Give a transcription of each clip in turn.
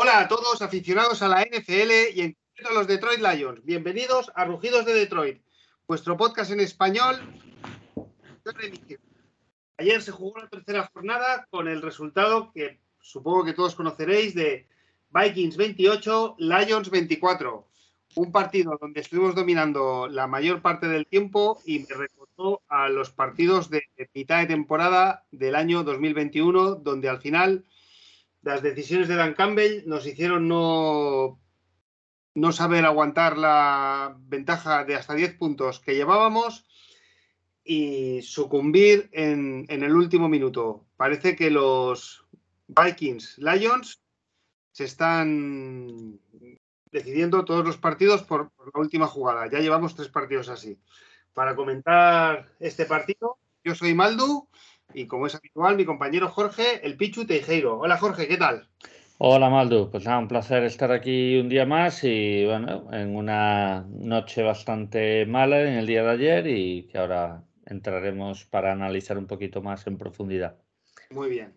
Hola a todos aficionados a la NFL y en concreto a los Detroit Lions. Bienvenidos a Rugidos de Detroit, vuestro podcast en español. Ayer se jugó la tercera jornada con el resultado que supongo que todos conoceréis de Vikings 28, Lions 24. Un partido donde estuvimos dominando la mayor parte del tiempo y me recordó a los partidos de mitad de temporada del año 2021, donde al final las decisiones de Dan Campbell nos hicieron no, no saber aguantar la ventaja de hasta 10 puntos que llevábamos y sucumbir en, el último minuto. Parece que los Vikings Lions se están decidiendo todos los partidos por, por, la última jugada. Ya llevamos tres partidos así. Para comentar este partido, yo soy Maldu y como es habitual, mi compañero Jorge, el Pichu Teijeiro. Hola Jorge, ¿qué tal? Hola Maldu, pues nada, un placer estar aquí un día más y bueno, en una noche bastante mala en el día de ayer y que ahora entraremos para analizar un poquito más en profundidad. Muy bien.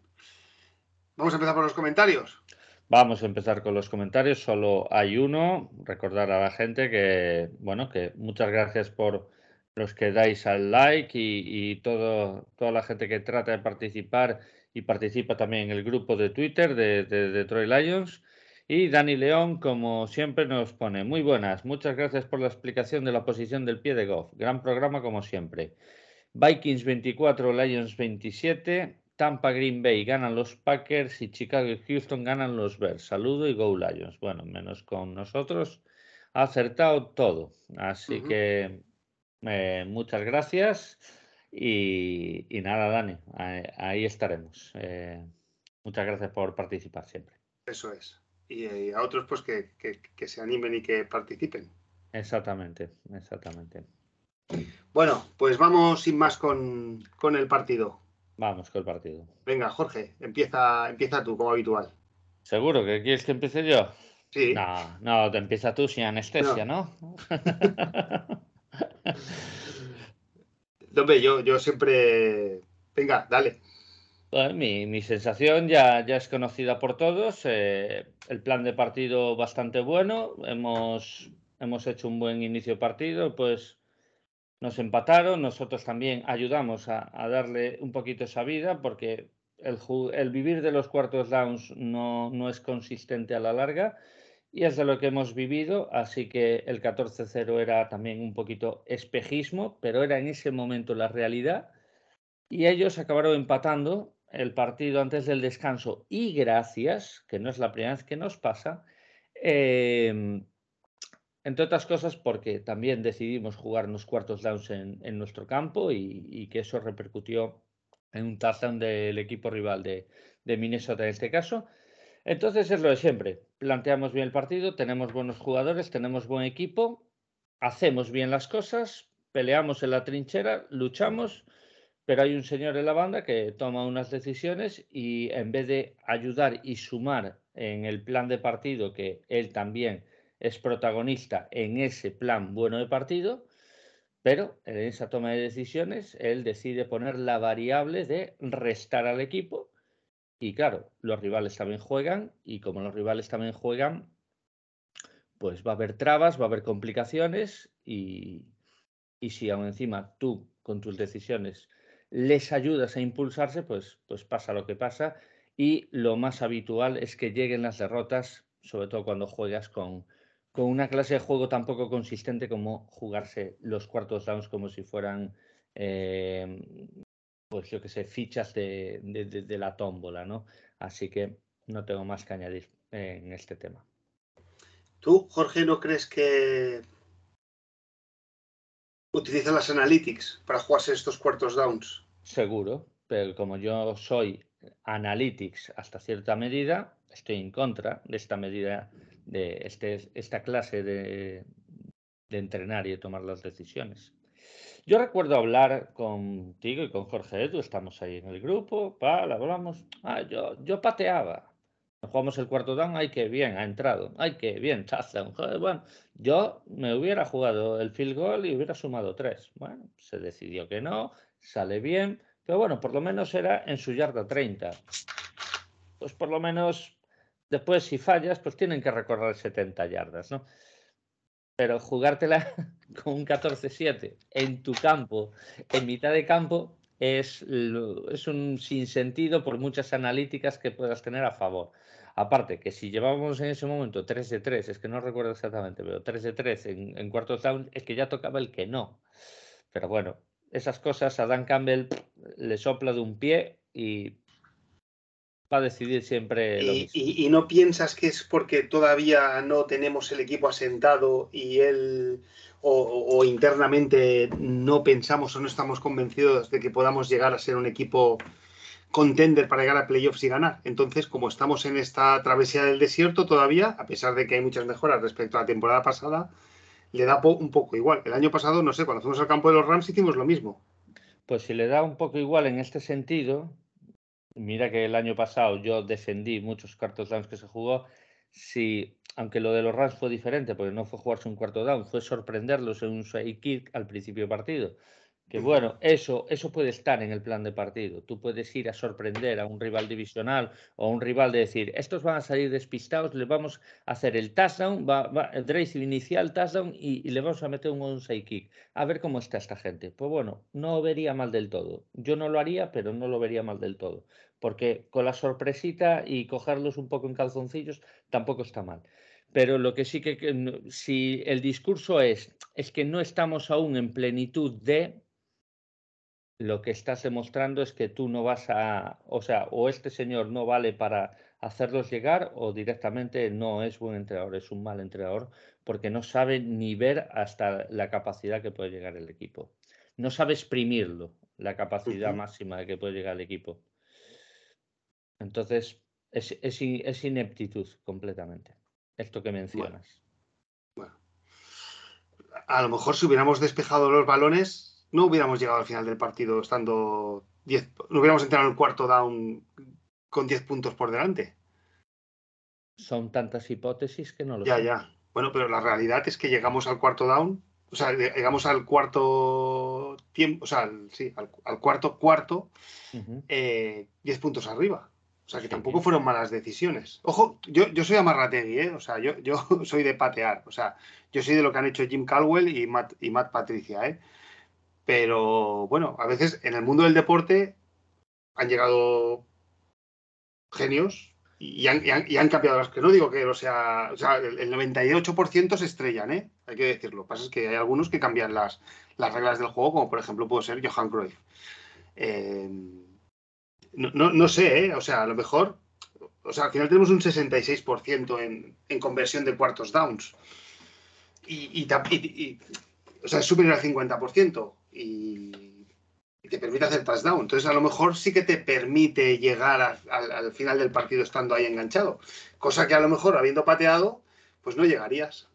Vamos a empezar por los comentarios. Vamos a empezar con los comentarios, solo hay uno. Recordar a la gente que, bueno, que muchas gracias por los que dais al like y, todo, toda la gente que trata de participar y participa también en el grupo de Twitter de, de, Detroit Lions. Y Dani León, como siempre, nos pone muy buenas. Muchas gracias por la explicación de la posición del pie de Goff. Gran programa, como siempre. Vikings 24, Lions 27. Tampa Green Bay ganan los Packers y Chicago y Houston ganan los Bears. Saludo y Go Lions. Bueno, menos con nosotros. Ha acertado todo. Así que eh, muchas gracias y, nada, Dani, ahí, estaremos. Eh, muchas gracias por participar siempre. Eso es. Y, a otros, pues que, se animen y que participen. Exactamente, exactamente. Bueno, pues vamos sin más con, el partido. Vamos con el partido. Venga, Jorge, empieza, empieza tú, como habitual. ¿Seguro que quieres que empiece yo? Sí. No, no, te empieza tú sin anestesia, ¿no? Hombre, yo, yo siempre. Venga, dale. mi, sensación ya, ya es conocida por todos. Eh, el plan de partido bastante bueno. Hemos, hemos hecho un buen inicio partido. Pues nos empataron. Nosotros también ayudamos a, darle un poquito esa vida porque el, el, vivir de los cuartos downs no, no es consistente a la larga y es de lo que hemos vivido, así que el 14-0 era también un poquito espejismo, pero era en ese momento la realidad. Y ellos acabaron empatando el partido antes del descanso y gracias, que no es la primera vez que nos pasa, em, entre otras cosas porque también decidimos jugar unos cuartos downs en, nuestro campo y, que eso repercutió en un touchdown del equipo rival de Minnesota en este caso. Entonces es lo de siempre. Planteamos bien el partido, tenemos buenos jugadores, tenemos buen equipo, hacemos bien las cosas, peleamos en la trinchera, luchamos, pero hay un señor en la banda que toma unas decisiones y en vez de ayudar y sumar en el plan de partido, que él también es protagonista en ese plan bueno de partido, pero en esa toma de decisiones él decide poner la variable de restar al equipo y claro, los rivales también juegan y como los rivales también juegan, pues va a haber trabas, va a haber complicaciones y, si aún encima tú con tus decisiones les ayudas a impulsarse, pues, pues pasa lo que pasa. Y lo más habitual es que lleguen las derrotas, sobre todo cuando juegas con, con una clase de juego tan poco consistente como jugarse los cuartos downs como si fueran eh, pues yo que sé, fichas de, de, la tómbola, ¿no? Así que no tengo más que añadir en este tema. ¿Tú, Jorge, no crees que utilizan las analytics para jugarse estos cuartos downs? Seguro, pero como yo soy analytics hasta cierta medida, estoy en contra de esta medida, de este, esta clase de, de entrenar y de tomar las decisiones. Yo recuerdo hablar contigo y con Jorge Edu, estamos ahí en el grupo, para, hablamos. Ah, yo, yo pateaba. Jugamos el cuarto down, ay, que bien, ha entrado. Ay, que bien, touchdown. bueno, yo me hubiera jugado el field goal y hubiera sumado tres. Bueno, se decidió que no, sale bien, pero bueno, por lo menos era en su yarda 30. Pues por lo menos Después, si fallas, pues tienen que recorrer 70 yardas, ¿no? Pero jugártela con un 14-7 en tu campo, en mitad de campo, es, es un sinsentido por muchas analíticas que puedas tener a favor. Aparte, que si llevábamos en ese momento 3 de 3, es que no recuerdo exactamente, pero 3 de 3 en, en cuartos down, es que ya tocaba el que no. Pero bueno, esas cosas a Dan Campbell le sopla de un pie y va a decidir siempre. Lo y, y, y, no piensas que es porque todavía no tenemos el equipo asentado y él o, o, internamente no pensamos o no estamos convencidos de que podamos llegar a ser un equipo contender para llegar a playoffs y ganar. Entonces, como estamos en esta travesía del desierto todavía, a pesar de que hay muchas mejoras respecto a la temporada pasada, le da po un poco igual. El año pasado, no sé, cuando fuimos al campo de los Rams hicimos lo mismo. Pues si le da un poco igual en este sentido, mira que el año pasado yo defendí muchos cuartos downs que se jugó, si, aunque lo de los Rams fue diferente, porque no fue jugarse un cuarto down, fue sorprenderlos en un side kick al principio del partido. Que bueno, eso, eso puede estar en el plan de partido. Tú puedes ir a sorprender a un rival divisional o a un rival de decir, estos van a salir despistados, le vamos a hacer el touchdown, va, va, el drive inicial, touchdown y, y, le vamos a meter un onside kick. A ver cómo está esta gente. Pues bueno, no vería mal del todo. Yo no lo haría, pero no lo vería mal del todo. Porque con la sorpresita y cogerlos un poco en calzoncillos tampoco está mal. Pero lo que sí que, que si el discurso es, es que no estamos aún en plenitud de, lo que estás demostrando es que tú no vas a, o sea, o este señor no vale para hacerlos llegar o directamente no es buen entrenador, es un mal entrenador porque no sabe ni ver hasta la capacidad que puede llegar el equipo. No sabe exprimirlo, la capacidad uh -huh. máxima de que puede llegar el equipo. Entonces, es, es, es ineptitud completamente, esto que mencionas. Bueno, bueno. A lo mejor si hubiéramos despejado los balones, no hubiéramos llegado al final del partido estando 10, no hubiéramos entrado en el cuarto down con 10 puntos por delante. Son tantas hipótesis que no lo Ya, sé. ya. Bueno, pero la realidad es que llegamos al cuarto down, o sea, llegamos al cuarto tiempo, o sea, al, sí, al, al, cuarto cuarto, uh -huh. eh, 10 puntos arriba. O sea, que sí, tampoco fueron malas decisiones. Ojo, yo, yo soy amarrategui, ¿eh? O sea, yo, yo soy de patear. O sea, yo soy de lo que han hecho Jim Caldwell y Matt, y Matt Patricia, ¿eh? Pero bueno, a veces en el mundo del deporte han llegado genios y han, cambiado las que no digo que o sea, o sea el, el 98% se estrellan, ¿eh? hay que decirlo. Lo que pasa es que hay algunos que cambian las, las reglas del juego, como por ejemplo puede ser Johan Cruyff. Eh, no, no, no, sé, ¿eh? o sea, a lo mejor, o sea, al final tenemos un 66% en, en conversión de cuartos downs. Y, y, y, o sea, es superior al 50% y, y, te permite hacer touchdown. Entonces, a lo mejor sí que te permite llegar a, a, al final del partido estando ahí enganchado. Cosa que a lo mejor, habiendo pateado, pues no llegarías.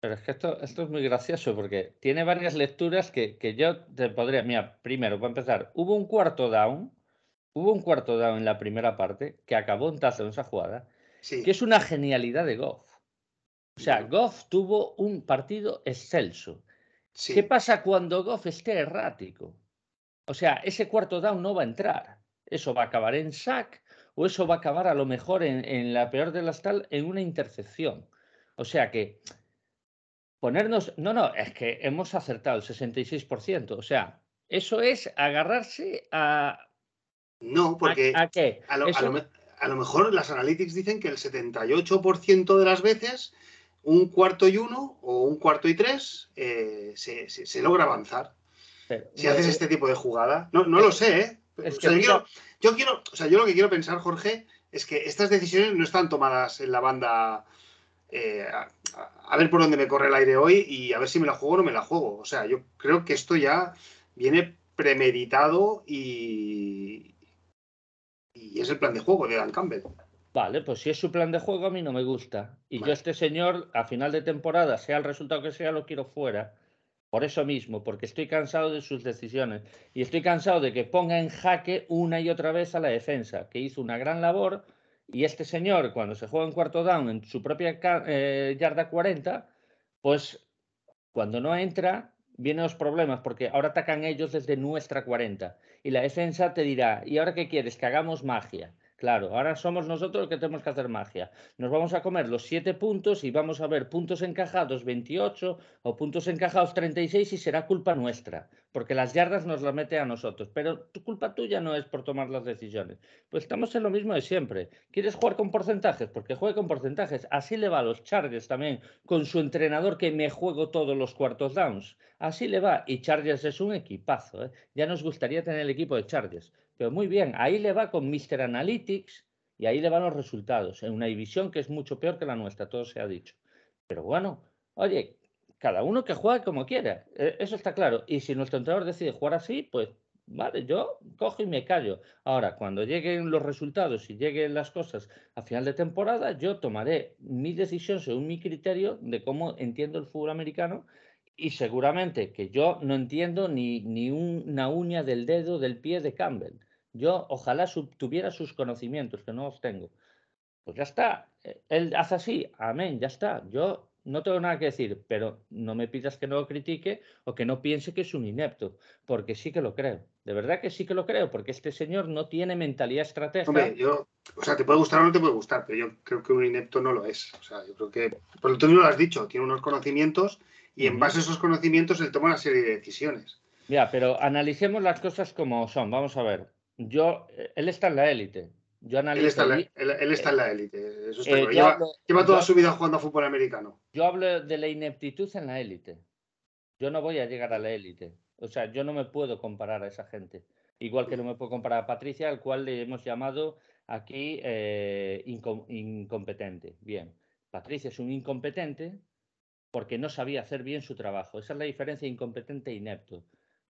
Pero es que esto, esto es muy gracioso porque tiene varias lecturas que, que yo te podría. Mira, primero, para empezar, hubo un cuarto down. Hubo un cuarto down en la primera parte que acabó en touchdown esa jugada, sí. que es una genialidad de Goff. O sea, Goff tuvo un partido excelso. Sí. ¿Qué pasa cuando Goff esté errático? O sea, ese cuarto down no va a entrar. Eso va a acabar en sack o eso va a acabar a lo mejor en, en la peor de las tal en una intercepción. O sea que ponernos, no, no, es que hemos acertado el 66%. O sea, eso es agarrarse a... No, porque ¿A, a qué? A lo, eso... a, lo, a lo, mejor las analytics dicen que el 78% de las veces un cuarto y uno o un cuarto y tres eh, se, se, se, logra avanzar. Pero, si haces este tipo de jugada. No, no lo sé, ¿eh? Es o sea, que yo, quiero, yo, quiero, o sea, yo lo que quiero pensar, Jorge, es que estas decisiones no están tomadas en la banda eh, a, a, ver por dónde me corre el aire hoy y a ver si me la juego o no me la juego. O sea, yo creo que esto ya viene premeditado y, y es el plan de juego de Dan Campbell. Vale, pues si es su plan de juego a mí no me gusta. Y vale. yo este señor, a final de temporada, sea el resultado que sea, lo quiero fuera. Por eso mismo, porque estoy cansado de sus decisiones. Y estoy cansado de que ponga en jaque una y otra vez a la defensa, que hizo una gran labor. Y este señor, cuando se juega en cuarto down en su propia eh, yarda 40, pues cuando no entra, vienen los problemas, porque ahora atacan ellos desde nuestra 40. Y la defensa te dirá, ¿y ahora qué quieres? Que hagamos magia Claro, ahora somos nosotros que tenemos que hacer magia. Nos vamos a comer los siete puntos y vamos a ver puntos encajados 28 o puntos encajados 36 y será culpa nuestra, porque las yardas nos las mete a nosotros. Pero tu culpa tuya no es por tomar las decisiones. Pues estamos en lo mismo de siempre. ¿Quieres jugar con porcentajes? Porque juegue con porcentajes. Así le va a los Chargers también, con su entrenador que me juego todos los cuartos downs. Así le va. Y Chargers es un equipazo. ¿eh? Ya nos gustaría tener el equipo de Chargers. Pero muy bien, ahí le va con Mr. Analytics y ahí le van los resultados, en una división que es mucho peor que la nuestra, todo se ha dicho. Pero bueno, oye, cada uno que juegue como quiera, e, eso está claro. Y si nuestro entrenador decide jugar así, pues vale, yo cojo y me callo. Ahora, cuando lleguen los resultados y lleguen las cosas a final de temporada, yo tomaré mi decisión según mi criterio de cómo entiendo el fútbol americano y seguramente que yo no entiendo ni, ni una uña del dedo del pie de Campbell. Yo ojalá tuviera sus conocimientos, que no los tengo. Pues ya está. E, él hace así, amén, ya está. Yo no tengo nada que decir, pero no me pidas que no lo critique o que no piense que es un inepto, porque sí que lo creo. De verdad que sí que lo creo, porque este señor no tiene mentalidad estratégica. Hombre, yo, o sea, te puede gustar o no te puede gustar, pero yo creo que un inepto no lo es. O sea, yo creo que, por lo tanto, lo has dicho, tiene unos conocimientos y en base a esos conocimientos él toma una serie de decisiones. Ya, pero analicemos las cosas como son. Vamos a ver yo, eh, él está en la élite. Yo él, está en la, él, está en la élite. Eso está eh, lleva, toda su vida jugando a fútbol americano. Yo hablo de la ineptitud en la élite. Yo no voy a llegar a la élite. O sea, yo no me puedo comparar a esa gente. Igual que no me puedo comparar a Patricia, al cual le hemos llamado aquí eh, incompetente. Bien, Patricia es un incompetente porque no sabía hacer bien su trabajo. Esa es la diferencia incompetente e inepto.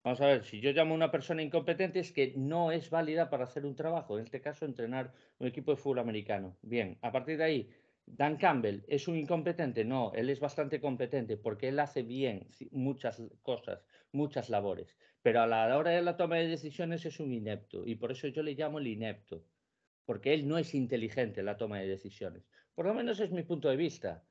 Vamos a ver, si yo llamo a una persona incompetente es que no es válida para hacer un trabajo, en este caso entrenar un equipo de fútbol americano. Bien, a partir de ahí, Dan Campbell es un incompetente, no, él es bastante competente porque él hace bien muchas cosas, muchas labores, pero a la hora de la toma de decisiones es un inepto y por eso yo le llamo el inepto, porque él no es inteligente en la toma de decisiones. Por lo menos es mi punto de vista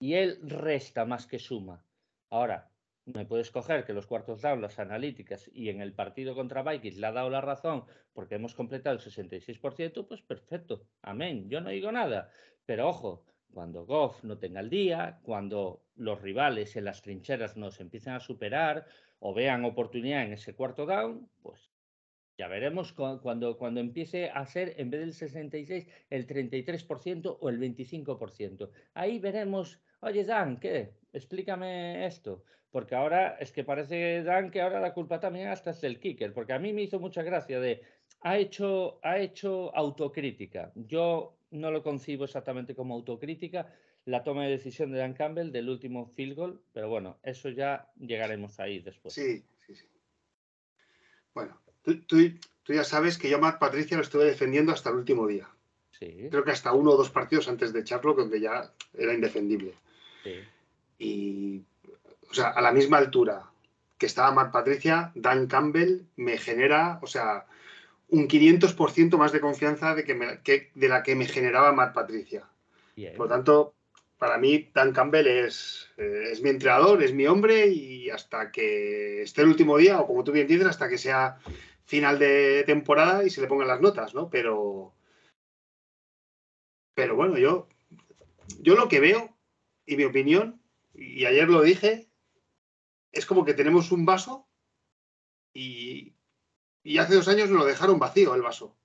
y él resta más que suma. Ahora, me puedes coger que los cuartos down, las analíticas y en el partido contra Vikings le ha dado la razón porque hemos completado el 66%, pues perfecto, amén, yo no digo nada. Pero ojo, cuando Goff no tenga el día, cuando los rivales en las trincheras nos empiecen a superar o vean oportunidad en ese cuarto down, pues ya veremos cuando, cuando empiece a ser, en vez del 66, el 33% o el 25%. Ahí veremos, oye Dan, ¿qué? Explícame esto. Porque ahora es que parece, Dan, que ahora la culpa también hasta es del kicker. Porque a mí me hizo mucha gracia de, ha hecho, ha hecho autocrítica. Yo no lo concibo exactamente como autocrítica, la toma de decisión de Dan Campbell del último field goal, pero bueno, eso ya llegaremos ahí después. Sí, sí, sí. Bueno, Tú, ya sabes que yo a Matt Patricia lo estuve defendiendo hasta el último día. Sí. Creo que hasta uno o dos partidos antes de echarlo, donde ya era indefendible. Sí. Y, o sea, a la misma altura que estaba Matt Patricia, Dan Campbell me genera, o sea, un 500% más de confianza de, que, de la que me generaba Matt Patricia. Por lo tanto, para mí Dan Campbell es, eh, es, mi entrenador, es mi hombre y hasta que esté el último día, o como tú bien dices, hasta que sea final de temporada y se le pongan las notas, ¿no? Pero, pero bueno, yo, yo lo que veo y mi opinión, y ayer lo dije, es como que tenemos un vaso y, y hace dos años nos lo dejaron vacío el vaso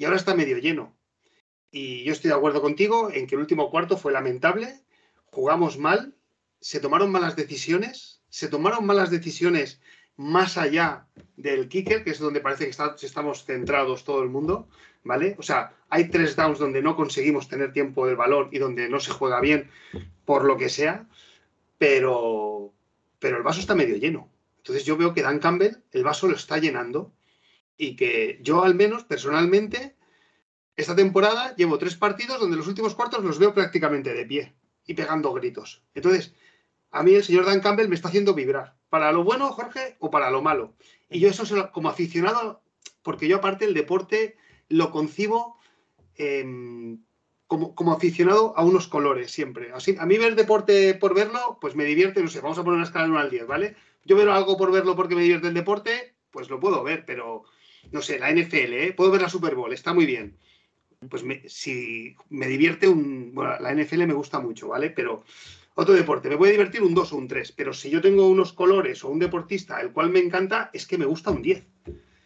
y ahora está medio lleno. Y yo estoy de acuerdo contigo en que el último cuarto fue lamentable, jugamos mal, se tomaron malas decisiones, se tomaron malas decisiones más allá del kicker, que es donde parece que estamos centrados todo el mundo, ¿vale? O sea, hay tres downs donde no conseguimos tener tiempo del balón y donde no se juega bien por lo que sea, pero, pero el vaso está medio lleno. Entonces yo veo que Dan Campbell el vaso lo está llenando y que yo al menos personalmente esta temporada llevo tres partidos donde los últimos cuartos los veo prácticamente de pie y pegando gritos. Entonces, a mí el señor Dan Campbell me está haciendo vibrar. ¿Para lo bueno, Jorge, o para lo malo? Y yo eso como aficionado, porque yo aparte el deporte lo concibo em, como, como, aficionado a unos colores siempre. Así, a mí ver deporte por verlo, pues me divierte, no sé, vamos a poner una escala de 1 al 10, ¿vale? Yo veo algo por verlo porque me divierte el deporte, pues lo puedo ver, pero no sé, la NFL, ¿eh? puedo ver la Super Bowl, está muy bien. pues si me divierte un. Bueno, la NFL me gusta mucho, ¿vale? Pero otro deporte, me puede divertir un 2 o un 3, pero si yo tengo unos colores o un deportista el cual me encanta, es que me gusta un 10.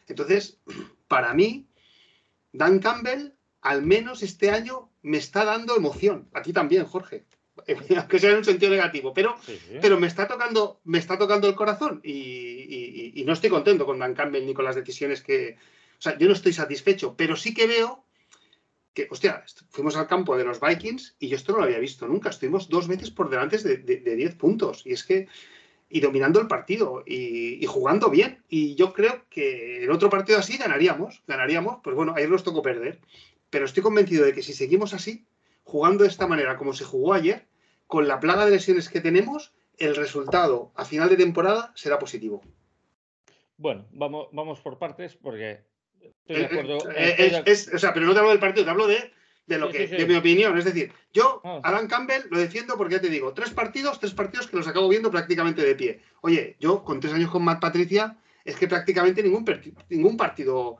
Entonces, para mí, Dan Campbell, al menos este año, me está dando emoción. A ti también, Jorge. Aunque sea en un sentido negativo, pero, pero me, está tocando, me está tocando el corazón y, y no estoy contento con Dan Campbell ni con las decisiones que. O sea, yo no estoy satisfecho, pero sí que veo que, hostia, fuimos al campo de los Vikings y yo esto no lo había visto nunca. Estuvimos dos veces por delante de, 10 puntos. Y es que, y dominando el partido y, jugando bien. Y yo creo que en otro partido así ganaríamos, ganaríamos. Pues bueno, ayer nos tocó perder. Pero estoy convencido de que si seguimos así, jugando de esta manera como se jugó ayer, con la plaga de lesiones que tenemos, el resultado a final de temporada será positivo. Bueno, vamos, vamos por partes porque Estoy de eh, acuerdo. Eh, eh, o sea, pero no te hablo del partido, te hablo de, lo que, de mi opinión. Es decir, yo, ah. Alan Campbell, lo defiendo porque ya te digo, tres partidos, tres partidos que los acabo viendo prácticamente de pie. Oye, yo con tres años con Matt Patricia, es que prácticamente ningún, ningún partido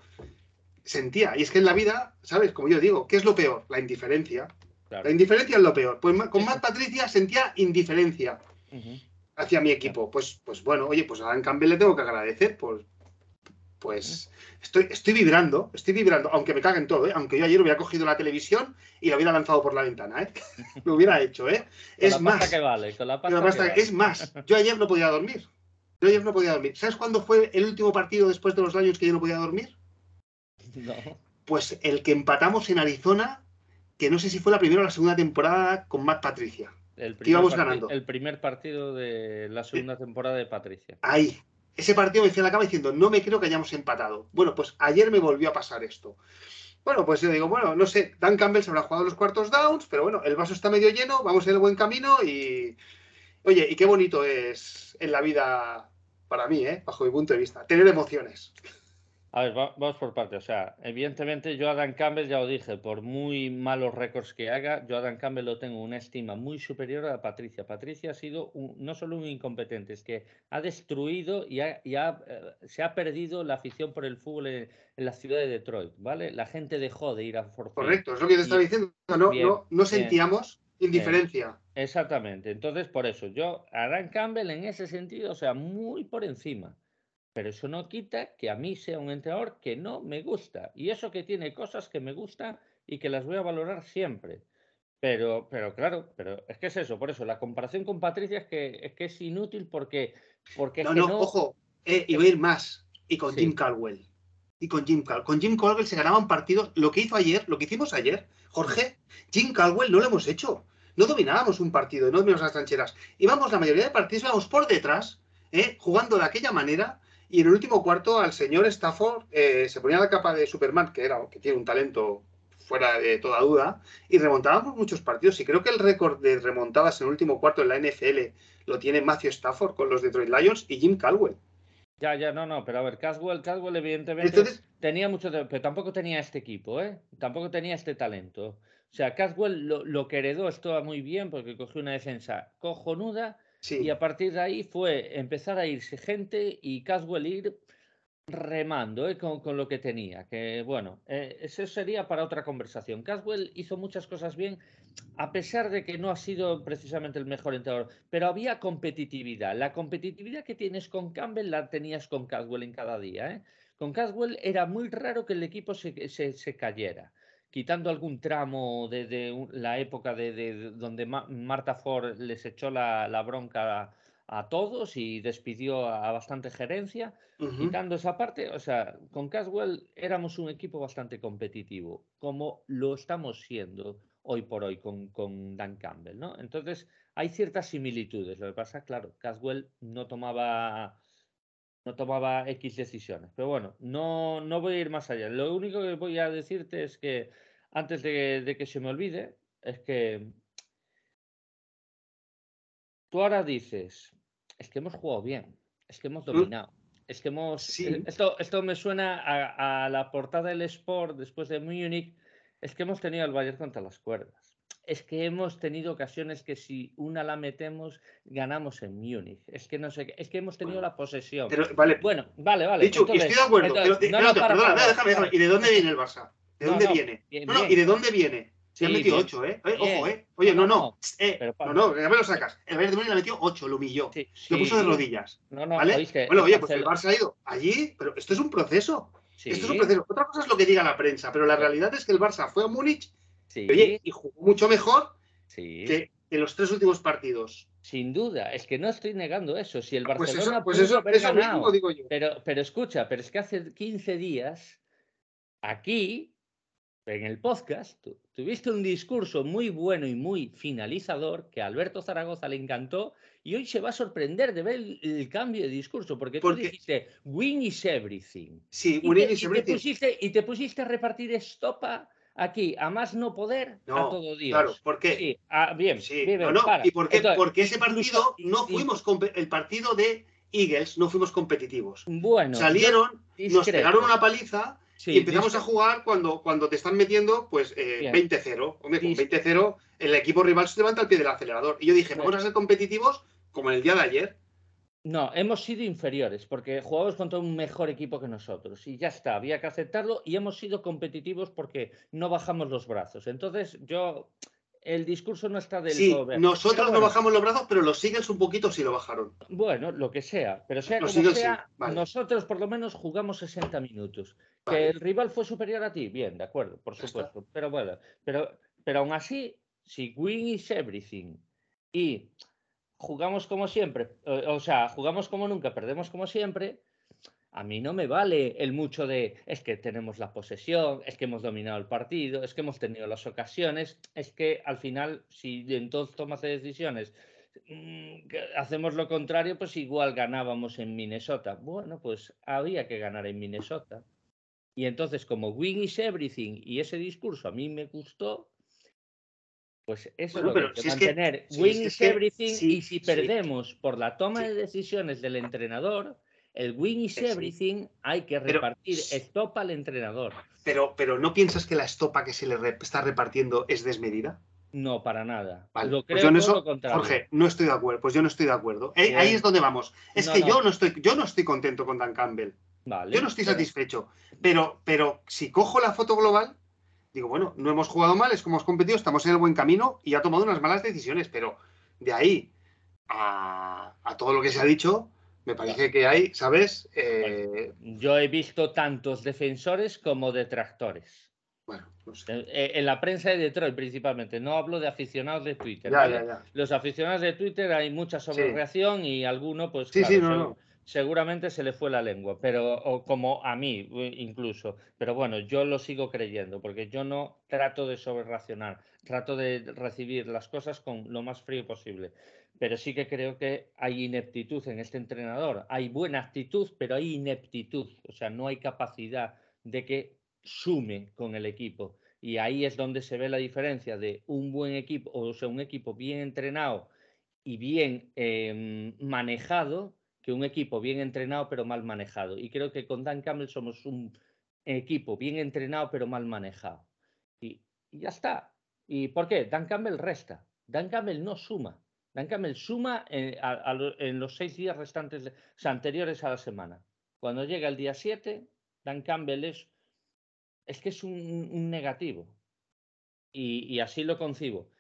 sentía. Y es que en la vida, ¿sabes? Como yo digo, ¿qué es lo peor? La indiferencia. La indiferencia es lo peor. Pues con Matt Patricia sentía indiferencia hacia mi equipo. Pues, pues bueno, oye, pues a Alan Campbell le tengo que agradecer por, pues estoy, estoy vibrando, estoy vibrando, aunque me caguen todo, ¿eh? aunque yo ayer hubiera cogido la televisión y la hubiera lanzado por la ventana, ¿eh? lo hubiera hecho, ¿eh? es más, es más, yo ayer no podía dormir. Yo ayer no podía dormir. ¿Sabes cuándo fue el último partido después de los años que yo no podía dormir? No. Pues el que empatamos en Arizona, que no sé si fue la primera o la segunda temporada con Matt Patricia. El íbamos ganando. El primer partido de la segunda temporada de Patricia. Ahí, ese partido me decía la cama diciendo, no me creo que hayamos empatado. Bueno, pues ayer me volvió a pasar esto. Bueno, pues yo digo, bueno, no sé, Dan Campbell se habrá jugado los cuartos downs, pero bueno, el vaso está medio lleno, vamos en el buen camino y, oye, y qué bonito es en la vida para mí, ¿eh? bajo mi punto de vista, tener emociones. A ver, vamos por parte. O sea, evidentemente yo a Dan Campbell, ya lo dije, por muy malos récords que haga, yo a Dan Campbell lo tengo una estima muy superior a Patricia. Patricia ha sido no solo un incompetente, es que ha destruido y, eh, se ha perdido la afición por el fútbol en, la ciudad de Detroit, ¿vale? La gente dejó de ir a Fort Correcto, es lo que te estaba diciendo. No, no, sentíamos indiferencia. exactamente. Entonces, por eso, yo a Dan Campbell en ese sentido, o sea, muy por encima. Pero eso no quita que a mí sea un entrenador que no me gusta. Y eso que tiene cosas que me gustan y que las voy a valorar siempre. Pero, pero claro, pero es que es eso, por eso, la comparación con Patricia es que es, que es inútil porque, porque no, no, ojo, eh, y voy a ir más, y con Jim Caldwell. Y con Jim Caldwell. Con Jim Caldwell se ganaban partidos. Lo que hizo ayer, lo que hicimos ayer, Jorge, Jim Caldwell no lo hemos hecho. No dominábamos un partido, no dominábamos las trancheras. Íbamos, la mayoría de partidos íbamos por detrás, eh, jugando de aquella manera, y en el último cuarto al señor Stafford eh, se ponía la capa de Superman, que, era, que tiene un talento fuera de toda duda, y remontábamos muchos partidos. Y creo que el récord de remontadas en el último cuarto en la NFL lo tiene Matthew Stafford con los Detroit Lions y Jim Caldwell. Ya, ya, no, no, pero a ver, Caswell, Caswell evidentemente tenía mucho, pero tampoco tenía este equipo, ¿eh? Tampoco tenía este talento. O sea, Caswell lo, lo que heredó estaba muy bien porque cogió una defensa cojonuda y a partir de ahí fue empezar a irse gente y Caswell ir remando ¿eh? con, lo que tenía. Que bueno, eh, eso sería para otra conversación. Caswell hizo muchas cosas bien, a pesar de que no ha sido precisamente el mejor entrenador, pero había competitividad. La competitividad que tienes con Campbell la tenías con Caswell en cada día. ¿eh? Con Caswell era muy raro que el equipo se, se cayera quitando algún tramo de, la época de, donde Marta Ford les echó la, bronca a, todos y despidió a, bastante gerencia, quitando esa parte, o sea, con Caswell éramos un equipo bastante competitivo, como lo estamos siendo hoy por hoy con, con Dan Campbell, ¿no? Entonces, hay ciertas similitudes. Lo que pasa, claro, Caswell no tomaba no tomaba X decisiones. Pero bueno, no, no voy a ir más allá. Lo único que voy a decirte es que, antes de, que se me olvide, es que tú ahora dices, es que hemos jugado bien, es que hemos dominado. Es que hemos. Eh, esto, esto me suena a, a, la portada del Sport después de Munich. Es que hemos tenido al Bayern contra las cuerdas es que hemos tenido ocasiones que si una la metemos, ganamos en Múnich. Es que no sé, es que hemos tenido la posesión. vale. Bueno, vale, vale. Dicho, estoy de acuerdo. pero, no, perdona, déjame, déjame. ¿Y de dónde viene el Barça? ¿De dónde viene? no, no, ¿y de dónde viene? Se han metido 8, ¿eh? Ojo, ¿eh? Oye, no, no. Eh, no, no, ya me lo sacas. El Bayern de Múnich le metió 8, lo humilló. lo puso de rodillas. No, no, ¿vale? bueno, oye, pues el Barça ha ido allí, pero esto es un proceso. Esto es un proceso. Otra cosa es lo que diga la prensa, pero la realidad es que el Barça fue a Múnich oye, y jugó mucho mejor que en los tres últimos partidos. Sin duda, es que no estoy negando eso. Si el pues Barcelona pues eso, pues eso, Mismo digo yo. Pero, pero escucha, pero es que hace 15 días aquí en el podcast tuviste un discurso muy bueno y muy finalizador que a Alberto Zaragoza le encantó y hoy se va a sorprender de ver el, cambio de discurso porque, tú dijiste win is everything. Sí, win is everything. Te pusiste, y te pusiste a repartir estopa aquí, a más no poder, a todo Dios. Claro, ¿por qué? Sí, ah, bien, sí. ¿Y por qué? porque ese partido no fuimos, el partido de Eagles no fuimos competitivos. Bueno. Salieron, nos pegaron una paliza y empezamos a jugar cuando, cuando te están metiendo pues 20-0. Hombre, con 20-0 el equipo rival se levanta al pie del acelerador. Y yo dije, vamos a ser competitivos como en el día de ayer. No, hemos sido inferiores porque jugamos contra un mejor equipo que nosotros y ya está, había que aceptarlo y hemos sido competitivos porque no bajamos los brazos. Entonces yo el discurso no está del sí, Nosotros no bajamos los brazos, pero los Eagles un poquito sí lo bajaron. Bueno, lo que sea. Pero sea como sea, nosotros por lo menos jugamos 60 minutos. Que el rival fue superior a ti, bien, de acuerdo, por supuesto. Pero bueno, pero, pero aún así, si win is everything y jugamos como siempre, o sea, jugamos como nunca, perdemos como siempre, a mí no me vale el mucho de es que tenemos la posesión, es que hemos dominado el partido, es que hemos tenido las ocasiones, es que al final, si entonces tomas decisiones, mm, hacemos lo contrario, pues igual ganábamos en Minnesota. Bueno, pues había que ganar en Minnesota. Y entonces, como win is everything y ese discurso a mí me gustó, pues eso es lo que si mantener. win is, everything y si perdemos por la toma de decisiones del entrenador, el win is everything hay que repartir estopa al entrenador. Pero, pero ¿no piensas que la estopa que se le está repartiendo es desmedida? No, para nada. lo pues creo pues eso, Jorge, no estoy de acuerdo. Pues yo no estoy de acuerdo. Eh, ahí es donde vamos. Es que yo no estoy, yo no estoy contento con Dan Campbell. yo no estoy satisfecho. Pero, pero si cojo la foto global, digo, bueno, no hemos jugado mal, es como hemos competido, estamos en el buen camino y ha tomado unas malas decisiones. Pero de ahí a, a todo lo que se ha dicho, me parece que hay, ¿sabes? Eh, yo he visto tantos defensores como detractores. Bueno, no sé. Eh, en, la prensa de Detroit principalmente, no hablo de aficionados de Twitter. Los aficionados de Twitter hay mucha sobrereacción y alguno, pues, sí, sí, no, seguramente se le fue la lengua, pero o como a mí incluso. Pero bueno, yo lo sigo creyendo porque yo no trato de sobrereaccionar, trato de recibir las cosas con lo más frío posible pero sí que creo que hay ineptitud en este entrenador. Hay buena actitud, pero hay ineptitud, o sea, no hay capacidad de que sume con el equipo. Y ahí es donde se ve la diferencia de un buen equipo, o sea, un equipo bien entrenado y bien em, manejado, que un equipo bien entrenado pero mal manejado. Y creo que con Dan Campbell somos un equipo bien entrenado pero mal manejado. Y, y ya está. ¿Y por qué? Dan Campbell resta. Dan Campbell no suma. Dan Campbell suma en, los seis días restantes, anteriores a la semana. Cuando llega el día 7, Dan Campbell es, es que es un, negativo. Y, así lo concibo.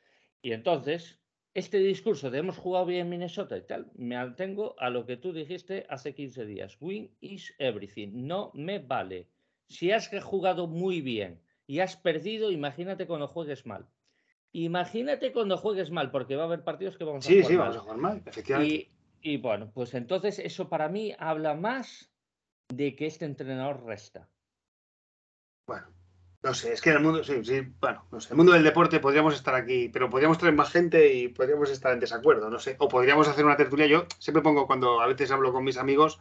Y entonces, este discurso de hemos jugado bien en Minnesota y tal, me atengo a lo que tú dijiste hace 15 días. Win is everything. No me vale. Si has jugado muy bien y has perdido, imagínate cuando juegues mal. Imagínate cuando juegues mal, porque va a haber partidos que vamos a jugar Sí, sí, vamos a jugar mal, efectivamente. Y, bueno, pues entonces eso para mí habla más de que este entrenador resta. Bueno, no sé, es que en el mundo, sí, sí, bueno, no sé, el mundo del deporte podríamos estar aquí, pero podríamos traer más gente y podríamos estar en desacuerdo, no sé, o podríamos hacer una tertulia. Yo siempre pongo cuando a veces hablo con mis amigos,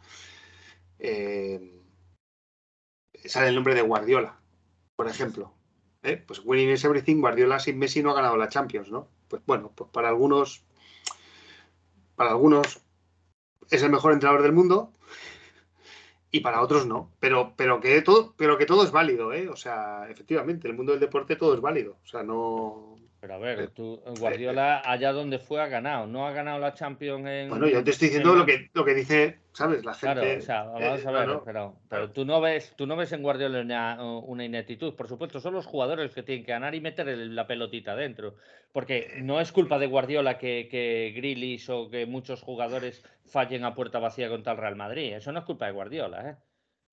eh, sale el nombre de Guardiola, por ejemplo. ¿eh? Pues winning is everything, Guardiola sin Messi no ha ganado la Champions, ¿no? Pues bueno, pues para algunos, para algunos es el mejor entrenador del mundo y para otros no. Pero, pero, que todo, pero que todo es válido, ¿eh? O sea, efectivamente, el mundo del deporte todo es válido. O sea, no. Pero a ver, tú, Guardiola, allá donde fue, ha ganado. No ha ganado la Champions en. Bueno, yo te estoy diciendo lo, que, lo que dice, ¿sabes? La gente. Claro, o sea, vamos a ver, pero, pero, tú, no ves, tú no ves en Guardiola una, ineptitud. Por supuesto, son los jugadores que tienen que ganar y meter la pelotita dentro. Porque no es culpa de Guardiola que, que Grilis o que muchos jugadores fallen a puerta vacía contra el Real Madrid. Eso no es culpa de Guardiola, ¿eh?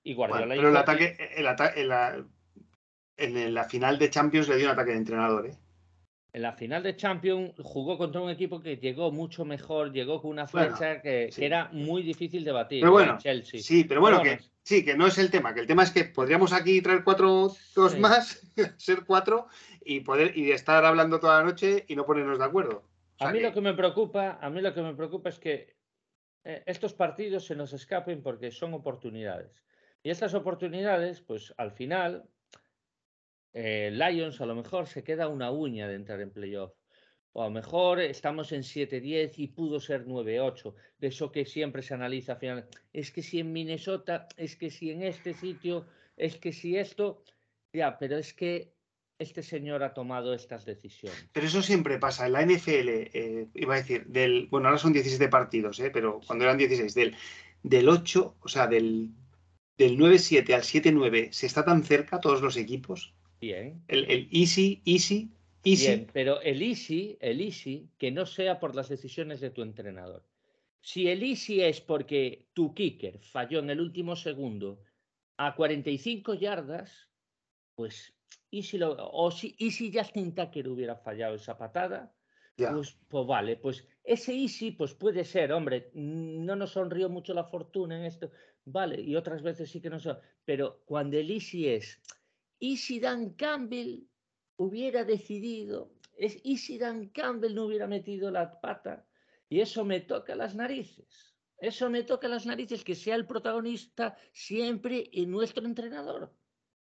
Y Guardiola. pero el ataque, el ataque en, la, en la final de Champions le dio un ataque de entrenador, ¿eh? En la final de Champions jugó contra un equipo que llegó mucho mejor, llegó con una flecha que, era muy difícil de batir. Pero bueno, sí, pero bueno, que sí, que no es el tema, que el tema es que podríamos aquí traer cuatro, dos más, ser cuatro y poder y estar hablando toda la noche y no ponernos de acuerdo. a mí lo que me preocupa, a mí lo que me preocupa es que eh, estos partidos se nos escapen porque son oportunidades. Y estas oportunidades, pues al final, eh, Lions a lo mejor se queda una uña de entrar en playoff. O a lo mejor estamos en 7-10 y pudo ser 9-8. De eso que siempre se analiza al final. Es que si en Minnesota, es que si en este sitio, es que si esto. Ya, pero es que este señor ha tomado estas decisiones. Pero eso siempre pasa. En la NFL, eh, iba a decir, del. Bueno, ahora son 17 partidos, eh, pero cuando eran 16, del, del 8, o sea, del, del 9-7 al 7-9, se está tan cerca todos los equipos Bien. El, easy, easy, easy. Bien, pero el easy, el easy, que no sea por las decisiones de tu entrenador. Si el easy es porque tu kicker falló en el último segundo a 45 yardas, pues easy lo, o si easy Justin Tucker hubiera fallado esa patada, pues, pues, vale, pues ese easy pues puede ser, hombre, no nos sonrió mucho la fortuna en esto, vale, y otras veces sí que no son, pero cuando el easy es ¿Y si Dan Campbell hubiera decidido? Es, ¿Y si Dan Campbell no hubiera metido la pata? Y eso me toca las narices. Eso me toca las narices que sea el protagonista siempre en nuestro entrenador.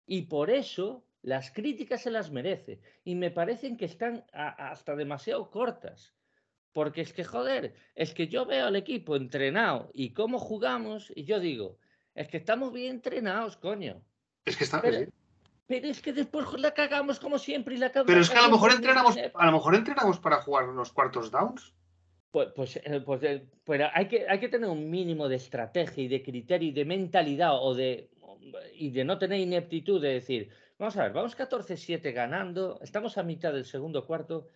Y por eso las críticas se las merece. Y me parecen que están hasta demasiado cortas. Porque es que, joder, es que yo veo al equipo entrenado y cómo jugamos y yo digo, es que estamos bien entrenados, coño. Es que está pero es que después la cagamos como siempre y la Pero es que a lo mejor entrenamos, a lo mejor entrenamos para jugar los cuartos downs. Pues, pues, eh, pues eh, pero hay que, hay que tener un mínimo de estrategia y de criterio y de mentalidad o de, y de no tener ineptitud de decir, vamos a ver, vamos 14-7 ganando, estamos a mitad del segundo cuarto,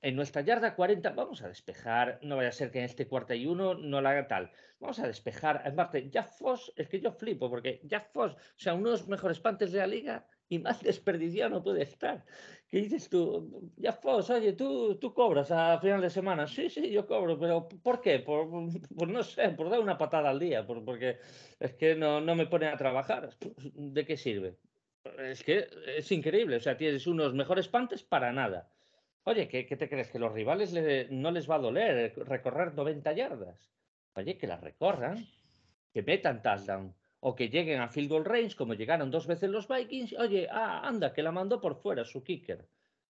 en nuestra yarda 40 vamos a despejar, no vaya a ser que en este cuarto y uno no la haga tal, vamos a despejar, en parte, Jack Foss, es que yo flipo, porque Jack Foss, o sea, uno de los mejores pantes de la liga, y más desperdiciado no puede estar. ¿Qué dices tú? Ya Fos, oye, tú, tú cobras a final de semana. Sí, sí, yo cobro, pero ¿por qué? Por, por no sé, por dar una patada al día, por, porque es que no, no me ponen a trabajar. ¿De qué sirve? Es que es increíble, o sea, tienes unos mejores pantes para nada. Oye, ¿qué, qué te crees? ¿Que los rivales no les va a doler recorrer 90 yardas? Oye, que las recorran, que metan touchdown o que lleguen a field goal range, como llegaron dos veces los Vikings, oye, ah, anda, que la mandó por fuera su kicker.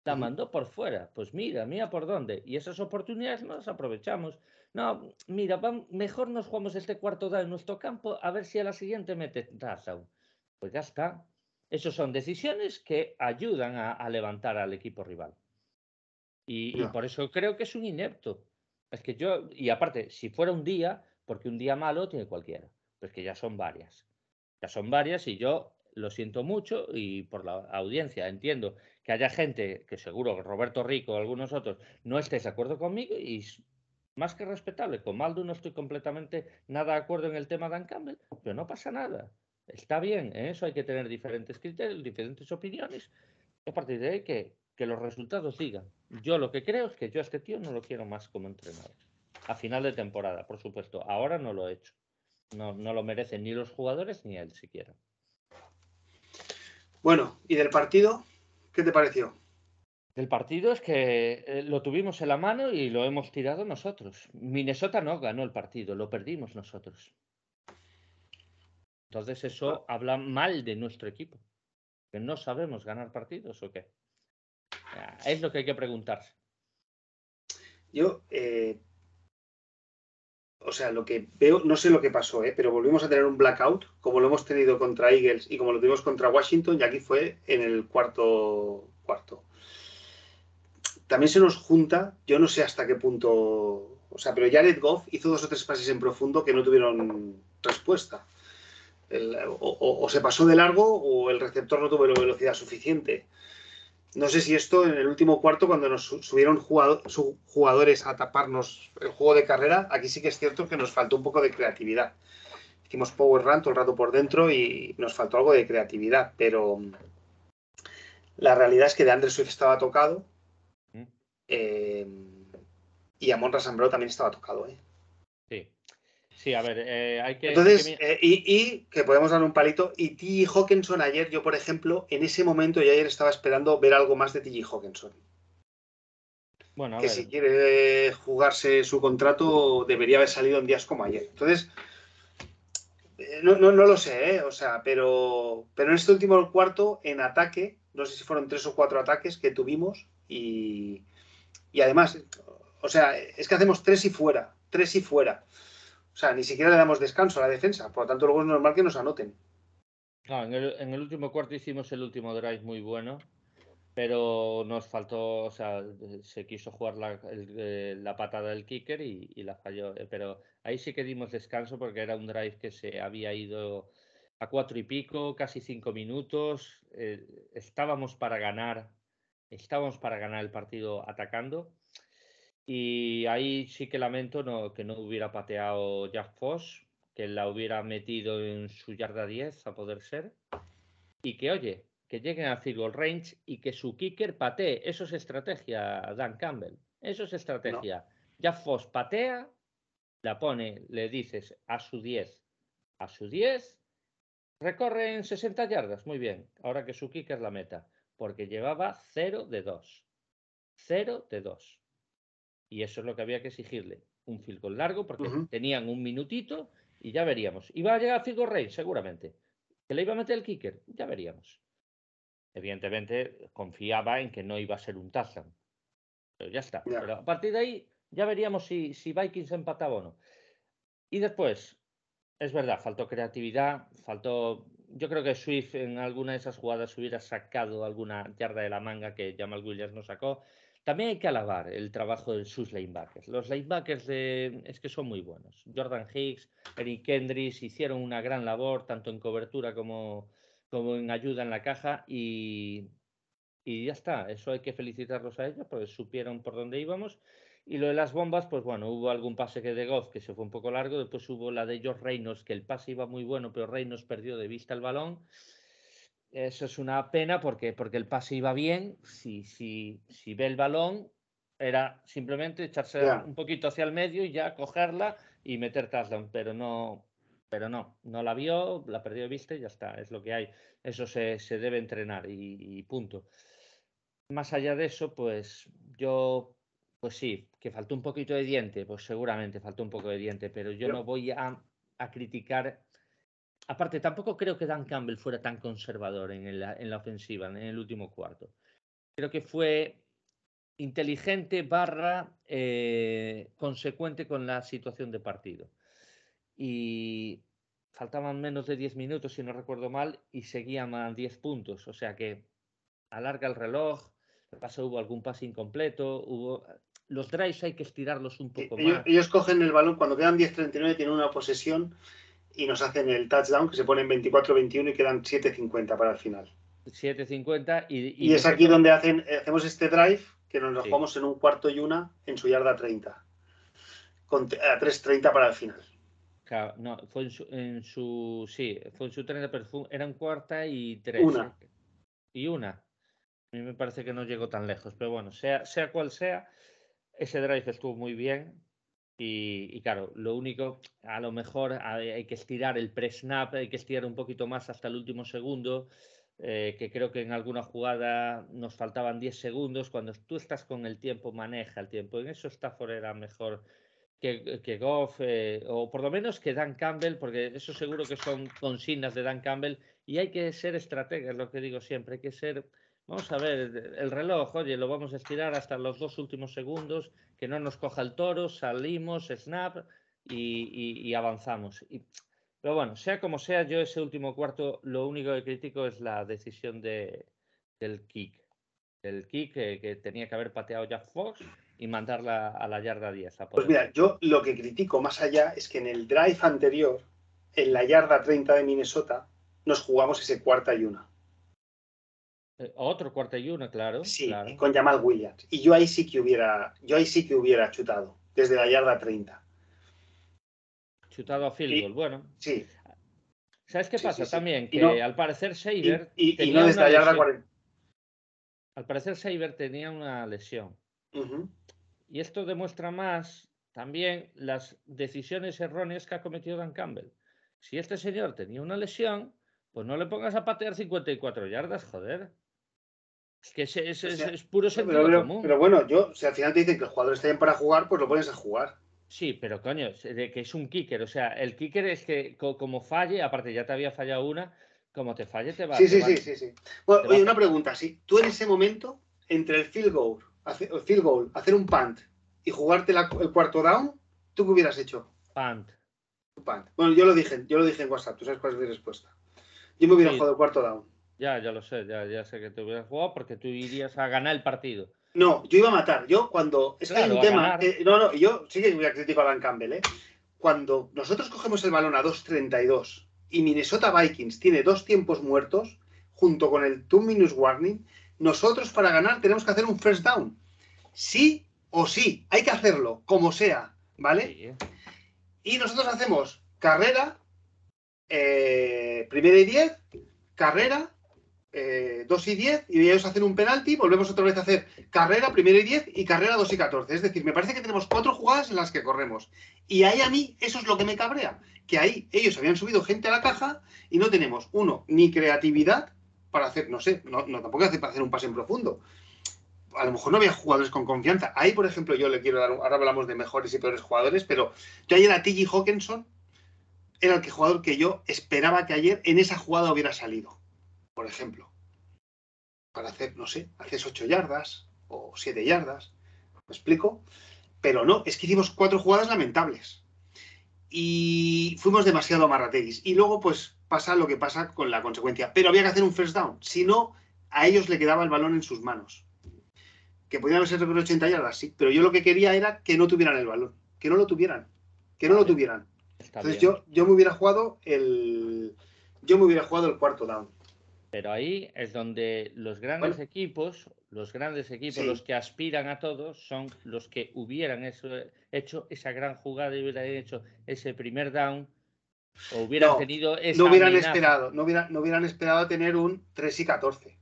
La mandó por fuera. Pues mira, mira por dónde. Y esas oportunidades no las aprovechamos. No, mira, mejor nos jugamos este cuarto down en nuestro campo a ver si a la siguiente mete touchdown. Pues ya está. Esas son decisiones que ayudan a, levantar al equipo rival. Y, y, por eso creo que es un inepto. Es que yo, y aparte, si fuera un día, porque un día malo tiene cualquiera pues que ya son varias. Ya son varias y yo lo siento mucho y por la audiencia entiendo que haya gente que seguro Roberto Rico o algunos otros no estéis de acuerdo conmigo y más que respetable. Con Maldo no estoy completamente nada de acuerdo en el tema de Dan Campbell, pero no pasa nada. Está bien, en eso hay que tener diferentes criterios, diferentes opiniones. A partir de ahí que, que los resultados digan. Yo lo que creo es que yo a este tío no lo quiero más como entrenador. A final de temporada, por supuesto. Ahora no lo he hecho. No, no lo merecen ni los jugadores ni él siquiera. Bueno, ¿y del partido? ¿Qué te pareció? Del partido es que eh, lo tuvimos en la mano y lo hemos tirado nosotros. Minnesota no ganó el partido, lo perdimos nosotros. Entonces eso ah. habla mal de nuestro equipo. Que no sabemos ganar partidos o qué. Es lo que hay que preguntarse. Yo eh, o sea, lo que veo, no sé lo que pasó, ¿eh? pero volvimos a tener un blackout, como lo hemos tenido contra Eagles y como lo tuvimos contra Washington, y aquí fue en el cuarto cuarto. también se nos junta, yo no sé hasta qué punto, o sea, pero Jared Goff hizo dos o tres pases en profundo que no tuvieron respuesta. o, se pasó de largo o el receptor no tuvo velocidad suficiente. No sé si esto en el último cuarto, cuando nos subieron jugadores a taparnos el juego de carrera, aquí sí que es cierto que nos faltó un poco de creatividad. Hicimos power run todo el rato por dentro y nos faltó algo de creatividad, pero la realidad es que de Andrés Swift estaba tocado mm. eh, y Amon Rasambro también estaba tocado. ¿eh? Sí. Sí, a ver, eh, hay que. Entonces, y, que podemos dar un palito. Y T.J. Hawkinson ayer, yo por ejemplo, en ese momento yo ayer estaba esperando ver algo más de T.J. Hawkinson. Bueno, que si quiere jugarse su contrato debería haber salido en días como ayer. Entonces, no, no, no lo sé, o sea, pero, pero en este último cuarto, en ataque, no sé si fueron tres o cuatro ataques que tuvimos y, además, o sea, es que hacemos tres y fuera, tres y fuera. Sea, ni siquiera le damos descanso a la defensa, por lo tanto luego es normal que nos anoten. en, el, último cuarto hicimos el último drive muy bueno, pero nos faltó, o sea, se quiso jugar la, eh, patada del kicker y, y, la falló. Eh, pero ahí sí que dimos descanso porque era un drive que se había ido a cuatro y pico, casi cinco minutos. Eh, estábamos para ganar, estábamos para ganar el partido atacando. Y ahí sí que lamento no, que no hubiera pateado Jack Foss, que la hubiera metido en su yarda 10 a poder ser. Y que, oye, que lleguen a field goal range y que su kicker patee. Eso es estrategia, Dan Campbell. Eso es estrategia. Jack Foss patea, la pone, le dices a su 10, a su 10, Recorren 60 yardas, muy bien. Ahora que su kicker la meta, porque llevaba 0 de 2. 0 de 2. Y eso es lo que había que exigirle. Un field goal largo, porque tenían un minutito y ya veríamos. Iba a llegar a field goal range, seguramente. Que le iba a meter el kicker, ya veríamos. Evidentemente, confiaba en que no iba a ser un touchdown. Pero ya está. Pero a partir de ahí, ya veríamos si, si Vikings empataba o no. Y después, es verdad, faltó creatividad, faltó. Yo creo que Swift en alguna de esas jugadas hubiera sacado alguna yarda de la manga que Jamal Williams no sacó. También hay que alabar el trabajo de sus linebackers. Los linebackers de, es que son muy buenos. Jordan Hicks, Eric Kendricks hicieron una gran labor, tanto en cobertura como, como en ayuda en la caja. Y, y ya está. Eso hay que felicitarlos a ellos porque supieron por dónde íbamos. Y lo de las bombas, pues bueno, hubo algún pase que de Goff que se fue un poco largo, después hubo la de George Reynolds, que el pase iba muy bueno, pero Reynolds perdió de vista el balón. Eso es una pena porque, porque el pase iba bien. Si, si, si ve el balón, era simplemente echarse un poquito hacia el medio y ya cogerla y meter touchdown, pero no, pero no, no la vio, la perdió de vista y ya está, es lo que hay. Eso se, se debe entrenar y, y punto. Más allá de eso, pues yo pues sí, que faltó un poquito de diente, pues seguramente faltó un poco de diente, pero yo no voy a, criticar. Aparte, tampoco creo que Dan Campbell fuera tan conservador en, la ofensiva, en el último cuarto. Creo que fue inteligente barra eh, consecuente con la situación de partido. Y faltaban menos de 10 minutos, si no recuerdo mal, y seguían a 10 puntos. O sea que alarga el reloj, pasó hubo algún pase incompleto, hubo los drives hay que estirarlos un poco más. Ellos cogen el balón cuando quedan 10-39, tienen una posesión y nos hacen el touchdown que se ponen 24-21 y quedan 7-50 para el final. 7-50 y, y, es aquí donde hacen, hacemos este drive que nos lo jugamos en un cuarto y una en su yarda 30. Con, a 3-30 para el final. Claro, no, fue en su, sí, fue en su 30, pero eran cuarta y tres. Una. Y una. A mí me parece que no llegó tan lejos, pero bueno, sea, sea cual sea, ese drive estuvo muy bien. Y, claro, lo único, a lo mejor hay, que estirar el pre-snap, hay que estirar un poquito más hasta el último segundo, eh, que creo que en alguna jugada nos faltaban 10 segundos. Cuando tú estás con el tiempo, maneja el tiempo. En eso Stafford era mejor que, que Goff, eh, o por lo menos que Dan Campbell, porque eso seguro que son consignas de Dan Campbell, y hay que ser estratega, es lo que digo siempre, hay que ser Vamos a ver, el reloj, oye, lo vamos a estirar hasta los dos últimos segundos, que no nos coja el toro, salimos, snap y, avanzamos. pero bueno, sea como sea, yo ese último cuarto, lo único que critico es la decisión de, del kick. El kick que, tenía que haber pateado Jack Fox y mandarla a la yarda 10. pues mira, yo lo que critico más allá es que en el drive anterior, en la yarda 30 de Minnesota, nos jugamos ese cuarta y una. Eh, otro cuarta y una, claro. Sí, con Jamal Williams. Y yo ahí sí que hubiera, yo ahí sí que hubiera chutado, desde la yarda 30. Chutado a field goal, bueno. Sí. ¿Sabes qué pasa también? Que al parecer Saber. Y, no desde la yarda 40. Al parecer Saber tenía una lesión. Y esto demuestra más también las decisiones erróneas que ha cometido Dan Campbell. Si este señor tenía una lesión, pues no le pongas a patear 54 yardas, joder. Es que es, es, puro sentido pero, común. Pero bueno, yo, si al final te dicen que el jugador está bien para jugar, pues lo pones a jugar. Sí, pero coño, de que es un kicker. O sea, el kicker es que como falle, aparte ya te había fallado una, como te falle te va Sí, sí, sí, sí, sí. Bueno, oye, una pregunta. Si tú en ese momento, entre el field goal, hacer, el field goal, hacer un punt y jugarte el cuarto down, ¿tú qué hubieras hecho? Punt. Punt. Bueno, yo lo dije, yo lo dije en WhatsApp, tú sabes cuál es mi respuesta. Yo me hubiera jugado el cuarto down. Ya, ya lo sé, ya, ya sé que te hubieras jugado porque tú irías a ganar el partido. No, yo iba a matar. Yo cuando. Es que hay un tema. Eh, no, no, yo sí que voy a criticar a Dan Campbell, ¿eh? Cuando nosotros cogemos el balón a 2.32 y Minnesota Vikings tiene dos tiempos muertos, junto con el two minutes warning, nosotros para ganar tenemos que hacer un first down. Sí o sí, hay que hacerlo, como sea, ¿vale? Y nosotros hacemos carrera, eh, primera y diez, carrera, eh, 2 y 10 y ellos hacen un penalti, volvemos otra vez a hacer carrera, primero y 10 y carrera 2 y 14. Es decir, me parece que tenemos cuatro jugadas en las que corremos. Y ahí a mí eso es lo que me cabrea, que ahí ellos habían subido gente a la caja y no tenemos, uno, ni creatividad para hacer, no sé, no, tampoco hace para hacer un pase en profundo. A lo mejor no había jugadores con confianza. Ahí, por ejemplo, yo le quiero dar, ahora hablamos de mejores y peores jugadores, pero yo ayer a T.G. Hawkinson era el que jugador que yo esperaba que ayer en esa jugada hubiera salido por ejemplo, para hacer, no sé, haces 8 yardas o 7 yardas, ¿me explico? Pero no, es que hicimos cuatro jugadas lamentables y fuimos demasiado amarrateguis. Y luego, pues pasa lo que pasa con la consecuencia. Pero había que hacer un first down, si no, a ellos le quedaba el balón en sus manos. Que podían ser 80 yardas, sí, pero yo lo que quería era que no tuvieran el balón, que no lo tuvieran, que no lo tuvieran. Entonces yo, yo me hubiera jugado el yo me hubiera jugado el cuarto down. Pero ahí es donde los grandes equipos, los grandes equipos, los que aspiran a todos, son los que hubieran hecho esa gran jugada y hubieran hecho ese primer down o hubieran tenido esa No hubieran esperado, no hubieran, no hubieran esperado tener un 3 y 14.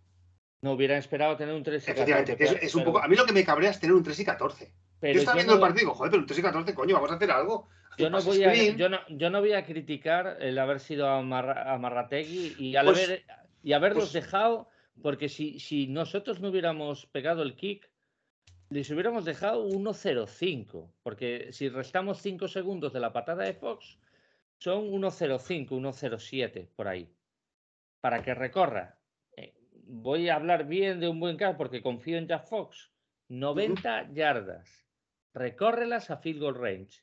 No hubieran esperado tener un 3 y 14. Efectivamente, es, un poco, a mí lo que me cabrea es tener un 3 y 14. Pero yo estaba viendo el partido joder, pero un 3 y 14, coño, vamos a hacer algo. Yo no, voy a, yo, no, yo no, voy a, criticar el haber sido a, Marrategui y al pues haber y haberlos pues dejado, porque si, si nosotros no hubiéramos pegado el kick, les hubiéramos dejado 1-0-5, porque si restamos 5 segundos de la patada de Fox, son 1-0-5, 1-0-7 por ahí, para que recorra. Eh, voy a hablar bien de un buen caso porque confío en Jack Fox. 90 yardas, recórrelas a field goal range.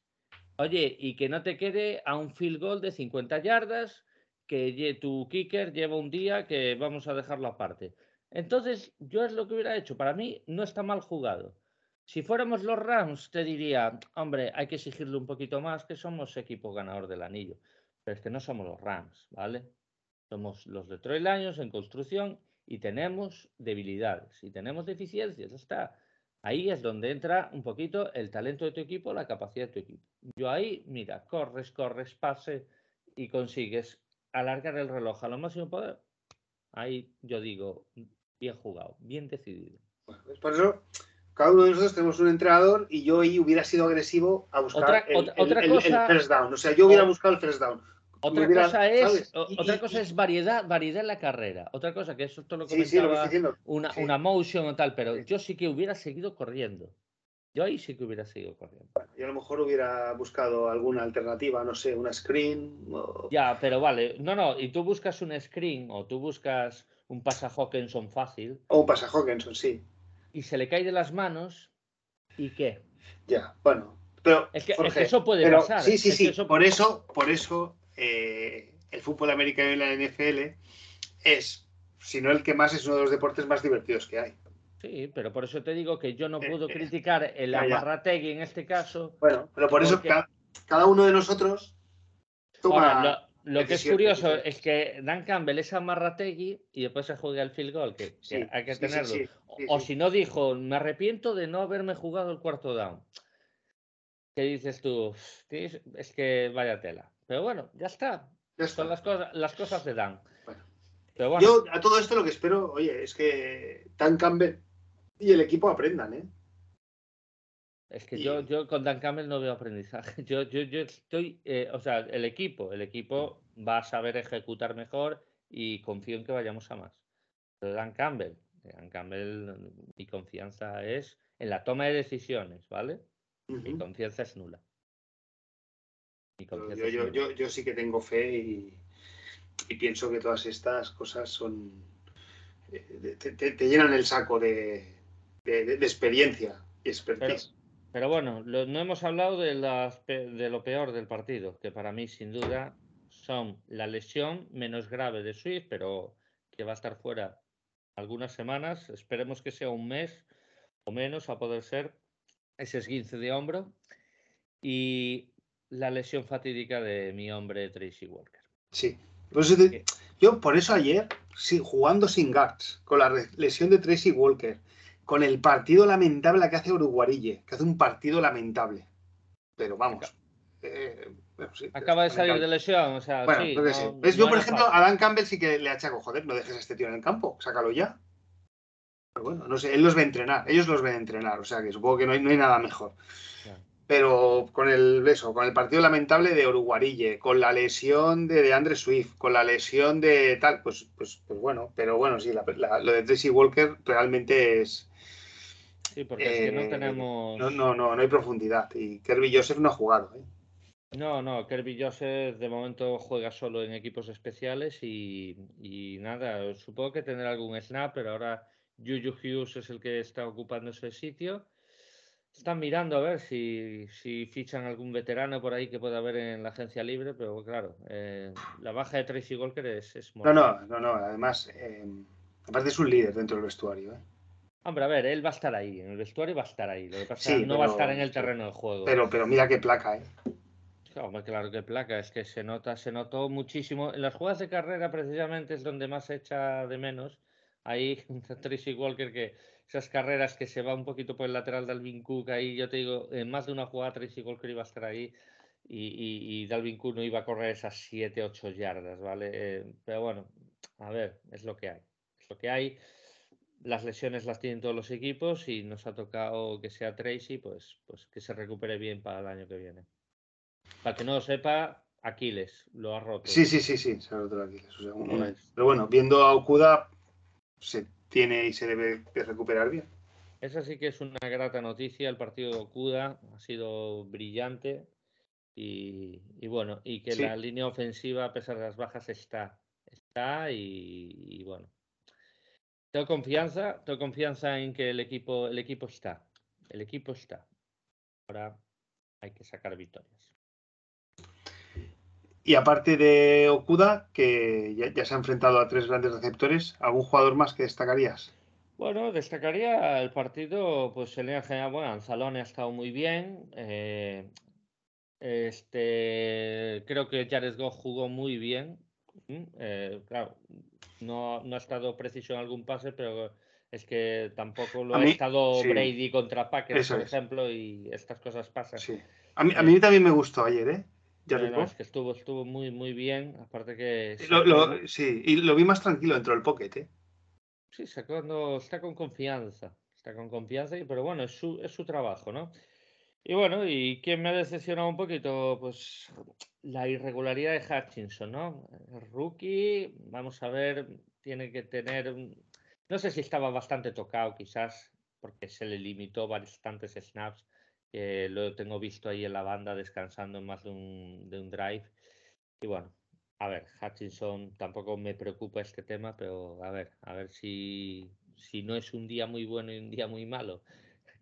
Oye, y que no te quede a un field goal de 50 yardas que tu kicker lleva un día que vamos a dejarlo aparte. Entonces, yo es lo que hubiera hecho. Para mí no está mal jugado. Si fuéramos los Rams, te diría, hombre, hay que exigirle un poquito más, que somos equipo ganador del anillo. Pero es que no somos los Rams, ¿vale? Somos los Detroit Lions en construcción y tenemos debilidades y tenemos deficiencias. Está. Ahí es donde entra un poquito el talento de tu equipo, la capacidad de tu equipo. Yo ahí, mira, corres, corres, pase y consigues alargar el reloj a lo máximo poder, ahí yo digo, bien jugado, bien decidido. Pues por eso, cada uno de nosotros tenemos un entrenador y yo ahí hubiera sido agresivo a buscar el, first down. O sea, yo hubiera buscado el first down. Otra, cosa es, otra cosa es variedad, variedad en la carrera. Otra cosa que eso todo lo comentaba una, una motion o tal, pero yo sí que hubiera seguido corriendo. Yo ahí sí que hubiera seguido corriendo. Yo a lo mejor hubiera buscado alguna alternativa, no sé, una screen. Ya, pero vale. No, no, y tú buscas un screen o tú buscas un pasa Hawkinson fácil. O un pasa Hawkinson, sí. Y se le cae de las manos, ¿y qué? Ya, bueno. Pero, es, que, eso puede pasar. Sí, sí, sí. Por eso, por eso eh, el fútbol americano y la NFL es, si no el que más, es uno de los deportes más divertidos que hay. Sí, pero por eso te digo que yo no Eh, puedo eh, criticar el ya. Amarrategui en este caso. Bueno, pero por eso cada, cada uno de nosotros toma. Ahora, lo, lo que es curioso es que Dan Campbell es Amarrategui y después se juega el field goal, que, hay que sí, tenerlo. sí, O- si no dijo, me arrepiento de no haberme jugado el cuarto down. ¿Qué dices tú? Es que vaya tela. Pero bueno, ya está. Ya está. Son las cosas, las cosas de Dan. Bueno, Yo a todo esto lo que espero, oye, es que Dan Campbell y el equipo aprendan, ¿eh? es que y- yo, yo con Dan Campbell no veo aprendizaje. Yo, yo, yo estoy, eh, o sea, el equipo, el equipo va a saber ejecutar mejor y confío en que vayamos a más. Pero Dan Campbell, Dan Campbell, mi confianza es en la toma de decisiones, ¿vale? Mi confianza es nula. Mi Yo, confianza yo, es yo, nula. yo- yo sí que tengo fe y, y pienso que todas estas cosas son. eh, Te, te- te llenan el saco de, de- de- de experiencia y expertise. Pero bueno, lo- no hemos hablado de, pe- de lo peor del partido, que para mí sin duda son la lesión menos grave de Swift, pero que va a estar fuera algunas semanas. Esperemos que sea un mes o menos a poder ser ese esguince de hombro. Y la lesión fatídica de mi hombre Tracy Walker. Sí. Te- Que- yo, por eso ayer, sí, jugando sin guards, con la lesión de Tracy Walker, con el partido lamentable que hace Uruguarille, que hace un partido lamentable. Pero vamos. eh, bueno, sí, Acaba de salir de lesión, o sea, Bueno, sí, creo que no- sí. ¿Ves? no Yo, por era ejemplo, a Dan Campbell sí que le achaco, joder, no dejes a este tío en el campo, sácalo ya. Pero bueno, no sé, él los ve entrenar, ellos los ven entrenar, o sea que supongo que no hay, no hay nada mejor. Claro. Pero con el eso, con el partido lamentable de Uruguarille, con la lesión de, de Andre Swift, con la lesión de tal, pues, pues, pues bueno, pero bueno, sí, la- la- lo de Tracy Walker realmente es. Sí, porque es que no eh, tenemos. No, no, no, no hay profundidad. Y Kirby Joseph no ha jugado, ¿eh? No, no, Kirby Joseph de momento juega solo en equipos especiales y, y nada, supongo que tendrá algún snap, pero ahora Juju Hughes es el que está ocupando ese sitio. Están mirando a ver si, si fichan algún veterano por ahí que pueda haber en la agencia libre, pero claro, eh, la baja de Tracy Walker es, es No, no, no, no. Además, eh, aparte es un líder dentro del vestuario, ¿eh? Hombre, a ver, él va a estar ahí, en el vestuario va a estar ahí, lo que pasa Sí, no va a pero- estar en el terreno de juego. Pero, pero mira qué placa, ¿eh? Hombre, claro que placa, es que se nota, se notó muchísimo. En las jugadas de carrera, precisamente, es donde más se echa de menos. Ahí, Tracy Walker, que esas carreras que se va un poquito por el lateral de Alvin Cook, ahí yo te digo, en más de una jugada Tracy Walker iba a estar ahí y, y, y Dalvin Cook no iba a correr esas 7, 8 yardas, ¿vale? Eh, pero bueno, a ver, es lo que hay. Es lo que hay. Las lesiones las tienen todos los equipos y nos ha tocado que sea Tracy, pues, pues que se recupere bien para el año que viene. Para que no lo sepa, Aquiles lo ha roto. Sí, sí, sí, sí, se ha roto Aquiles, o sea, un- Pues- Pero bueno, viendo a Okuda, se tiene y se debe de recuperar bien. Esa sí que es una grata noticia. El partido de Okuda ha sido brillante y, y bueno, y que Sí. la línea ofensiva, a pesar de las bajas, está. Está y, y bueno. Tengo confianza, tengo confianza en que el equipo, el equipo está. El equipo está. Ahora hay que sacar victorias. Y aparte de Okuda, que ya, ya se ha enfrentado a tres grandes receptores, ¿algún jugador más que destacarías? Bueno, destacaría el partido, pues en línea general, bueno, Anzalone ha estado muy bien. eh, este, creo que Jared Goff jugó muy bien. eh, claro, no, no ha estado preciso en algún pase, pero es que tampoco lo A ha mí, estado sí. Brady contra Packers, Eso por es. ejemplo, y estas cosas pasan. Sí. A mí, a mí también me gustó ayer, ¿eh? Jared no, es que estuvo, estuvo muy, muy bien. Aparte que Lo- sacó- lo- sí, y lo vi más tranquilo dentro del pocket, ¿eh? Sí, sacando, está con confianza, está con confianza, y- pero bueno, es su, es su trabajo, ¿no? Y bueno, ¿y quién me ha decepcionado un poquito? Pues la irregularidad de Hutchinson, ¿no? El rookie, vamos a ver, tiene que tener, no sé si estaba bastante tocado quizás, porque se le limitó bastantes snaps, que lo tengo visto ahí en la banda descansando en más de un, de un drive. Y bueno, a ver, Hutchinson tampoco me preocupa este tema, pero a ver, a ver si, si no es un día muy bueno y un día muy malo,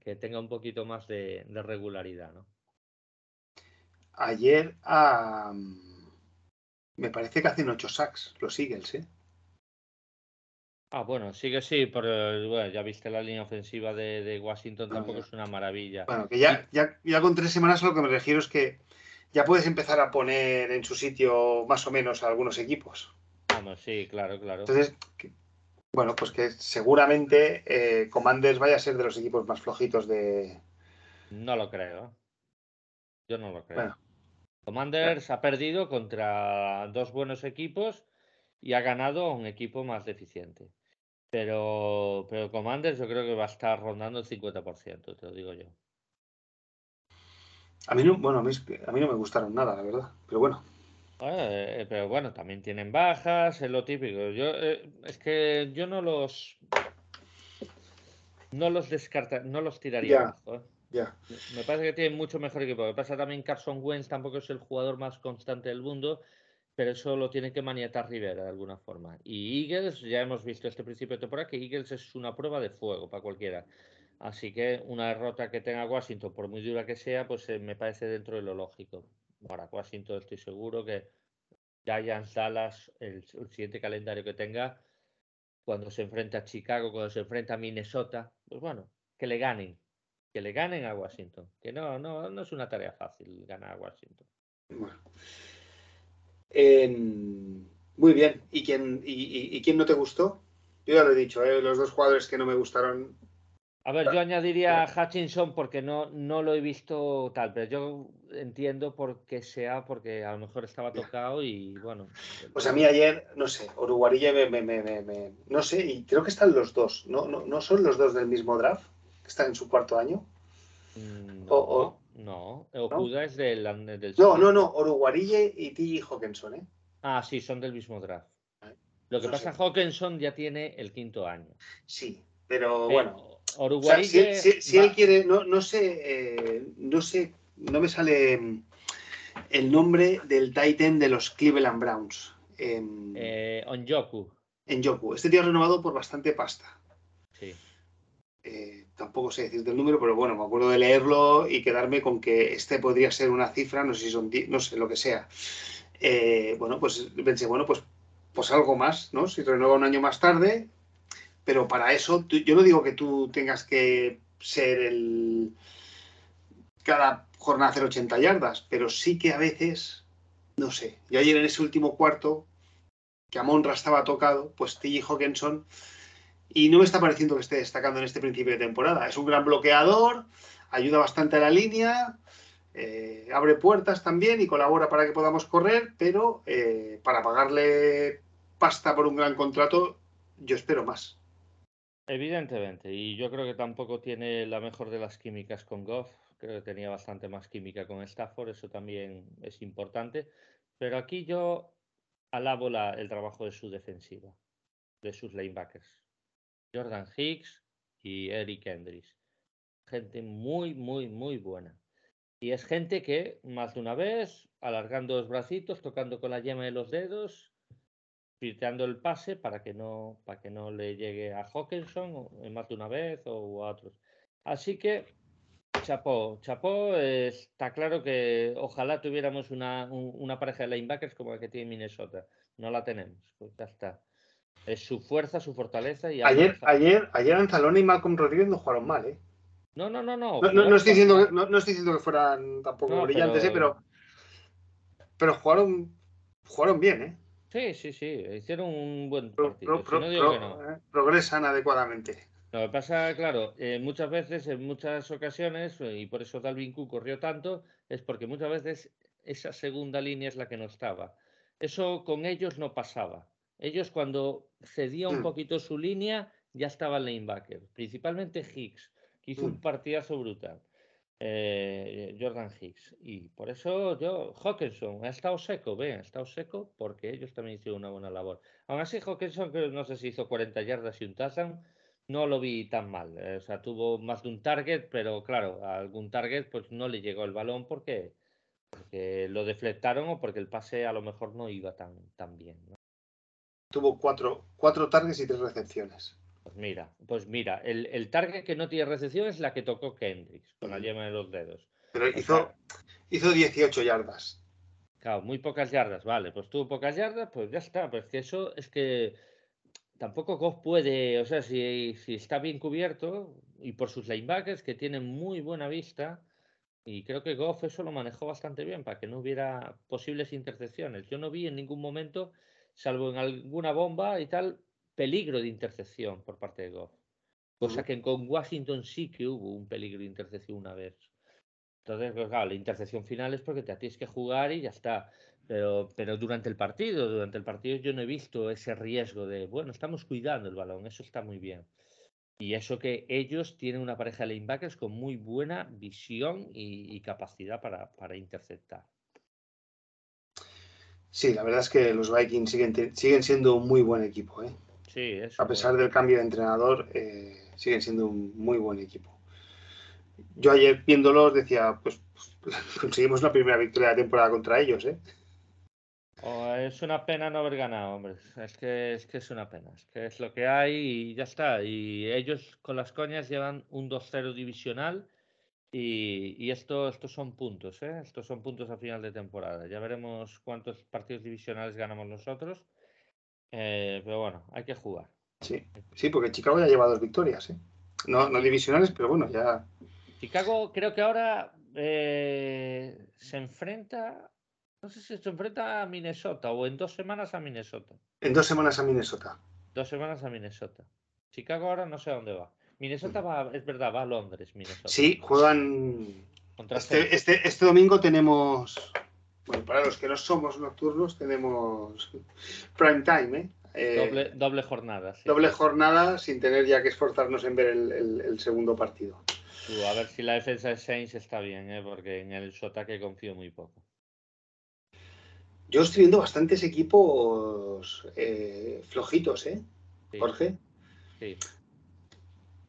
que tenga un poquito más de, de regularidad, ¿no? Ayer me parece que hacen ocho sacks los Eagles, ¿eh? Ah, bueno, sigue sí, pero bueno, ya viste la línea ofensiva de, de Washington, tampoco es una maravilla. Bueno, que ya, ya, ya con tres semanas a lo que me refiero es que ya puedes empezar a poner en su sitio más o menos a algunos equipos. Vamos, sí, claro, claro. Entonces, que- bueno, pues que seguramente eh, Commanders vaya a ser de los equipos más flojitos de. No lo creo. Yo no lo creo. Bueno. Commanders ha perdido contra dos buenos equipos y ha ganado a un equipo más deficiente. Pero, pero Commanders yo creo que va a estar rondando el 50%, te lo digo yo. A mí no, bueno, a mí, a mí no me gustaron nada, la verdad. Pero bueno, Eh, pero bueno, también tienen bajas, es lo típico. Yo eh, es que yo no los no los descarta, no los tiraría abajo. ¿eh? ya. Me parece que tienen mucho mejor equipo. Lo que pasa también Carson Wentz tampoco es el jugador más constante del mundo, pero eso lo tiene que maniatar Rivera de alguna forma. Y Eagles, ya hemos visto este principio de temporada que Eagles es una prueba de fuego para cualquiera. Así que una derrota que tenga Washington, por muy dura que sea, pues eh, me parece dentro de lo lógico. Ahora, Washington estoy seguro que Giants, Dallas, el, el siguiente calendario que tenga, cuando se enfrenta a Chicago, cuando se enfrenta a Minnesota, pues bueno, que le ganen, que le ganen a Washington. Que no, no, no es una tarea fácil ganar a Washington. Bueno. En- Muy bien. ¿Y quién, y quién no te gustó? Yo ya lo he dicho, ¿eh? los dos jugadores que no me gustaron. A ver, yo añadiría a Hutchinson porque no, no lo he visto tal, pero yo entiendo por qué sea, porque a lo mejor estaba tocado y bueno. Pues a mí ayer, no sé, Uruguarilla me, me- me- me- no sé, y creo que están los dos. ¿No, no, no son los dos del mismo draft? Que están en su cuarto año. Mm, o- o- No, no. Okuda es del, del No, no, no, Uruguarille y T. Hawkinson, ¿eh? Ah, sí, son del mismo draft. Lo que No pasa, sé. Hawkinson ya tiene el quinto año. Sí, pero Eh, bueno. O sea, Uruguay si, él- si- si él quiere, no, no sé, eh, no sé, no me sale mm, el nombre del Titan de los Cleveland Browns en, eh, Onyoku, en Yoku. Este tío ha renovado por bastante pasta. sí. Eh, tampoco sé decirte el número, pero bueno, me acuerdo de leerlo y quedarme con que este podría ser una cifra, no sé si son 10, no sé, lo que sea. Eh, bueno, pues pensé, bueno, pues, pues algo más, ¿no? Si renueva un año más tarde, pero para eso, yo no digo que tú tengas que ser el. cada jornada hacer 80 yardas, pero sí que a veces, no sé, yo ayer en ese último cuarto, que Amonra estaba tocado, pues T.J. Hawkinson y no me está pareciendo que esté destacando en este principio de temporada. Es un gran bloqueador, ayuda bastante a la línea, eh, abre puertas también y colabora para que podamos correr, pero eh, para pagarle pasta por un gran contrato, yo espero más. Evidentemente, y yo creo que tampoco tiene la mejor de las químicas con Goff. Creo que tenía bastante más química con Stafford, eso también es importante. Pero aquí yo alabo la- el trabajo de su defensiva, de sus linebackers. Jordan Hicks y Eric Hendricks. Gente muy, muy, muy buena. Y es gente que, más de una vez, alargando los bracitos, tocando con la yema de los dedos, filtrando el pase para que no, para que no le llegue a Hawkinson o- eh, más de una vez o a otros. Así que, chapó, chapó, eh, está claro que ojalá tuviéramos una, un- una pareja de linebackers como la que tiene Minnesota. No la tenemos, pues ya está. Es su fuerza, su fortaleza y Ayer, ayer, ayer Anzalone y Malcolm Rodríguez no jugaron mal, ¿eh? No, no, no, no. No, no- no estoy diciendo no, no estoy diciendo que fueran tampoco No, brillantes, pero- ¿eh? pero, pero jugaron, jugaron bien, ¿eh? Sí, sí, sí. Hicieron un buen partido. pro- si pro- no digo que pro- no. eh, progresan adecuadamente. Lo que pasa, claro, eh, muchas veces, en muchas ocasiones, eh, y por eso Dalvin Cook corrió tanto, es porque muchas veces esa segunda línea es la que no estaba. Eso con ellos no pasaba. Ellos cuando cedía un Mm. poquito su línea, ya estaba el linebacker, principalmente Hicks, que hizo un Mm. partidazo brutal. Eh, Jordan Hicks. Y por eso yo, Hawkinson, ha estado seco, ve, ha estado seco porque ellos también hicieron una buena labor. Aún así, Hawkinson, que no sé si hizo 40 yardas y un touchdown, no lo vi tan mal. eh, O sea, tuvo más de un target, pero claro, algún target pues no le llegó el balón porque, lo deflectaron o porque el pase a lo mejor no iba tan, tan bien. Tuvo cuatro, cuatro targets y tres recepciones. Pues mira, pues mira, el, el target que no tiene recepción es la que tocó Kendricks con la yema de los dedos. Pero O hizo, sea, hizo 18 yardas. Claro, muy pocas yardas, vale, pues tuvo pocas yardas, pues ya está, pero es que eso es que tampoco Goff puede, o sea, si, si, está bien cubierto y por sus linebackers que tienen muy buena vista, y creo que Goff eso lo manejó bastante bien para que no hubiera posibles intercepciones. Yo no vi en ningún momento, salvo en alguna bomba y tal, peligro de intercepción por parte de Goff. Cosa que con Washington sí que hubo un peligro de intercepción una vez. Entonces, pues, claro, la intercepción final es porque te tienes que jugar y ya está. Pero, pero durante el partido, durante el partido yo no he visto ese riesgo de, bueno, estamos cuidando el balón, eso está muy bien. Y eso que ellos tienen una pareja de linebackers con muy buena visión y, capacidad para, para, interceptar. Sí, la verdad es que los Vikings siguen, siguen siendo un muy buen equipo. ¿eh? Sí, A pesar del cambio de entrenador, eh, siguen siendo un muy buen equipo. Yo ayer viéndolos decía, pues, pues conseguimos la primera victoria de la temporada contra ellos. ¿eh? Oh, es una pena no haber ganado, hombre. Es que, es que es una pena. Es que es lo que hay y ya está. Y ellos con las coñas llevan un 2-0 divisional y, y esto, estos son puntos, ¿eh? Estos son puntos a final de temporada. Ya veremos cuántos partidos divisionales ganamos nosotros. Eh, pero bueno, hay que jugar. Sí, sí, porque Chicago ya lleva dos victorias, ¿eh? No, no divisionales, pero bueno, ya. Chicago creo que ahora eh, se enfrenta no sé si se enfrenta a Minnesota o en dos semanas a Minnesota. En dos semanas a Minnesota. Dos semanas a Minnesota. Chicago ahora no sé a dónde va. Minnesota va, es verdad, va a Londres, Minnesota. Sí, juegan. Este, este, este, domingo tenemos. Bueno, para los que no somos nocturnos, tenemos prime time, ¿eh? eh doble, jornada. Doble jornada sin tener ya que esforzarnos en ver el, segundo partido. a ver si la defensa de Saints está bien, ¿eh? porque en el Sotaque confío muy poco. Yo estoy viendo bastantes equipos eh, flojitos, ¿eh? Jorge. Sí.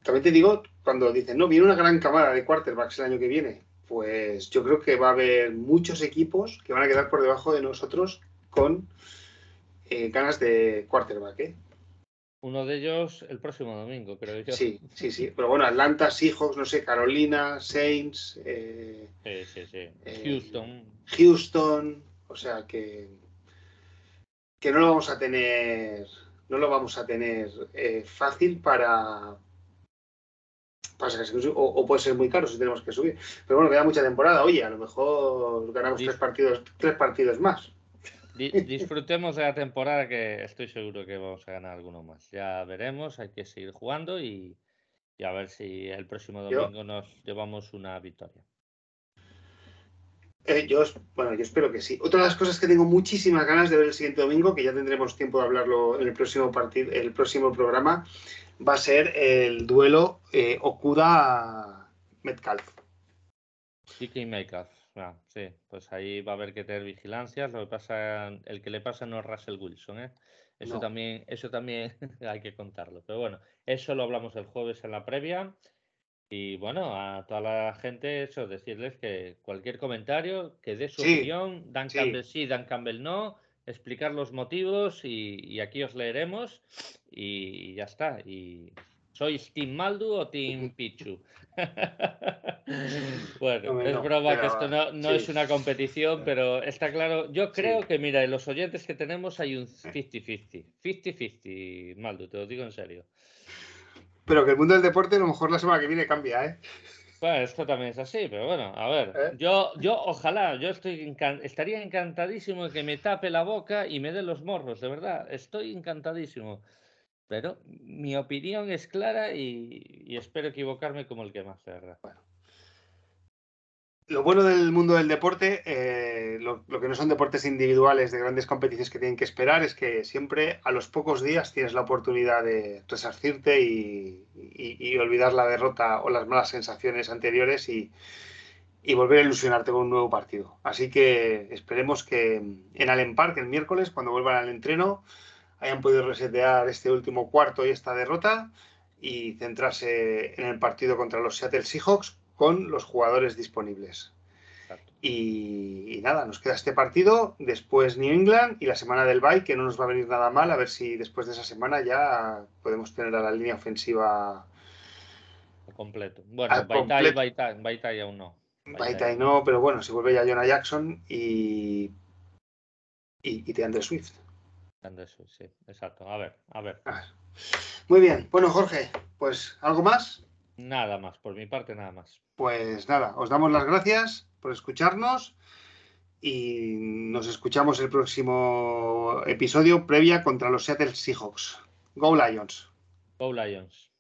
También te digo, cuando dicen, no, viene una gran camada de quarterbacks el año que viene, pues yo creo que va a haber muchos equipos que van a quedar por debajo de nosotros con eh, ganas de quarterback, ¿eh? Uno de ellos el próximo domingo, creo yo. Sí, sí, sí. Pero bueno, Atlanta, Seahawks, no sé, Carolina, Saints. Eh, sí, sí, sí. Houston. Houston. O sea que, que no lo vamos a tener, no lo vamos a tener fácil para, o, puede ser muy caro si tenemos que subir. Pero bueno, queda mucha temporada. Oye, a lo mejor ganamos tres partidos, tres partidos más. Disfrutemos de la temporada que estoy seguro que vamos a ganar alguno más. Ya veremos, hay que seguir jugando y, a ver si el próximo domingo nos llevamos una victoria. Eh, yo, bueno, yo espero que sí. Otra de las cosas que tengo muchísimas ganas de ver el siguiente domingo, que ya tendremos tiempo de hablarlo en el próximo partido, el próximo programa, va a ser el duelo eh, Okuda Metcalf. y Metcalf, ah, sí, pues ahí va a haber que tener vigilancia. Lo que pasa, el que le pasa no es Russell Wilson, ¿eh? Eso también, eso también hay que contarlo. Pero bueno, eso lo hablamos el jueves en la previa. Y bueno, a toda la gente, eso, decirles que cualquier comentario, que dé su opinión, Dan Campbell sí, Dan Campbell no, explicar los motivos y, aquí os leeremos y ya está. Y ¿Sois Team Maldu o Team Pichu? bueno, es broma que esto no, es una competición, pero está claro. Yo creo que, mira, en los oyentes que tenemos hay un 50-50. 50-50, Maldu, te lo digo en serio. Pero que el mundo del deporte a lo mejor la semana que viene cambia, ¿eh? Bueno, esto también es así, pero bueno, a ver, ¿Eh? yo, yo ojalá, yo estoy estaría encantadísimo de que me tape la boca y me dé los morros, de verdad, estoy encantadísimo. Pero mi opinión es clara y, espero equivocarme como el que más, de verdad. Bueno, lo bueno del mundo del deporte, eh, lo, que no son deportes individuales de grandes competiciones que tienen que esperar, es que siempre a los pocos días tienes la oportunidad de resarcirte y, olvidar la derrota o las malas sensaciones anteriores y, volver a ilusionarte con un nuevo partido. Así que esperemos que en Allen Park el miércoles, cuando vuelvan al entreno, hayan podido resetear este último cuarto y esta derrota y centrarse en el partido contra los Seattle Seahawks con los jugadores disponibles. Y, nada, nos queda este partido, después New England y la semana del bye, que no nos va a venir nada mal, a ver si después de esa semana ya podemos tener a la línea ofensiva completo. Bueno, Baitai, aún no. Baitai no, pero bueno, si vuelve ya Jonah Jackson y, y, y Swift. eso, sí, exacto. A ver, a ver. Ah. Muy bien. Bueno, Jorge, pues algo más. Nada más, por mi parte nada más. Pues nada, os damos las gracias por escucharnos y nos escuchamos el próximo episodio previa contra los Seattle Seahawks. Go Lions. Go Lions.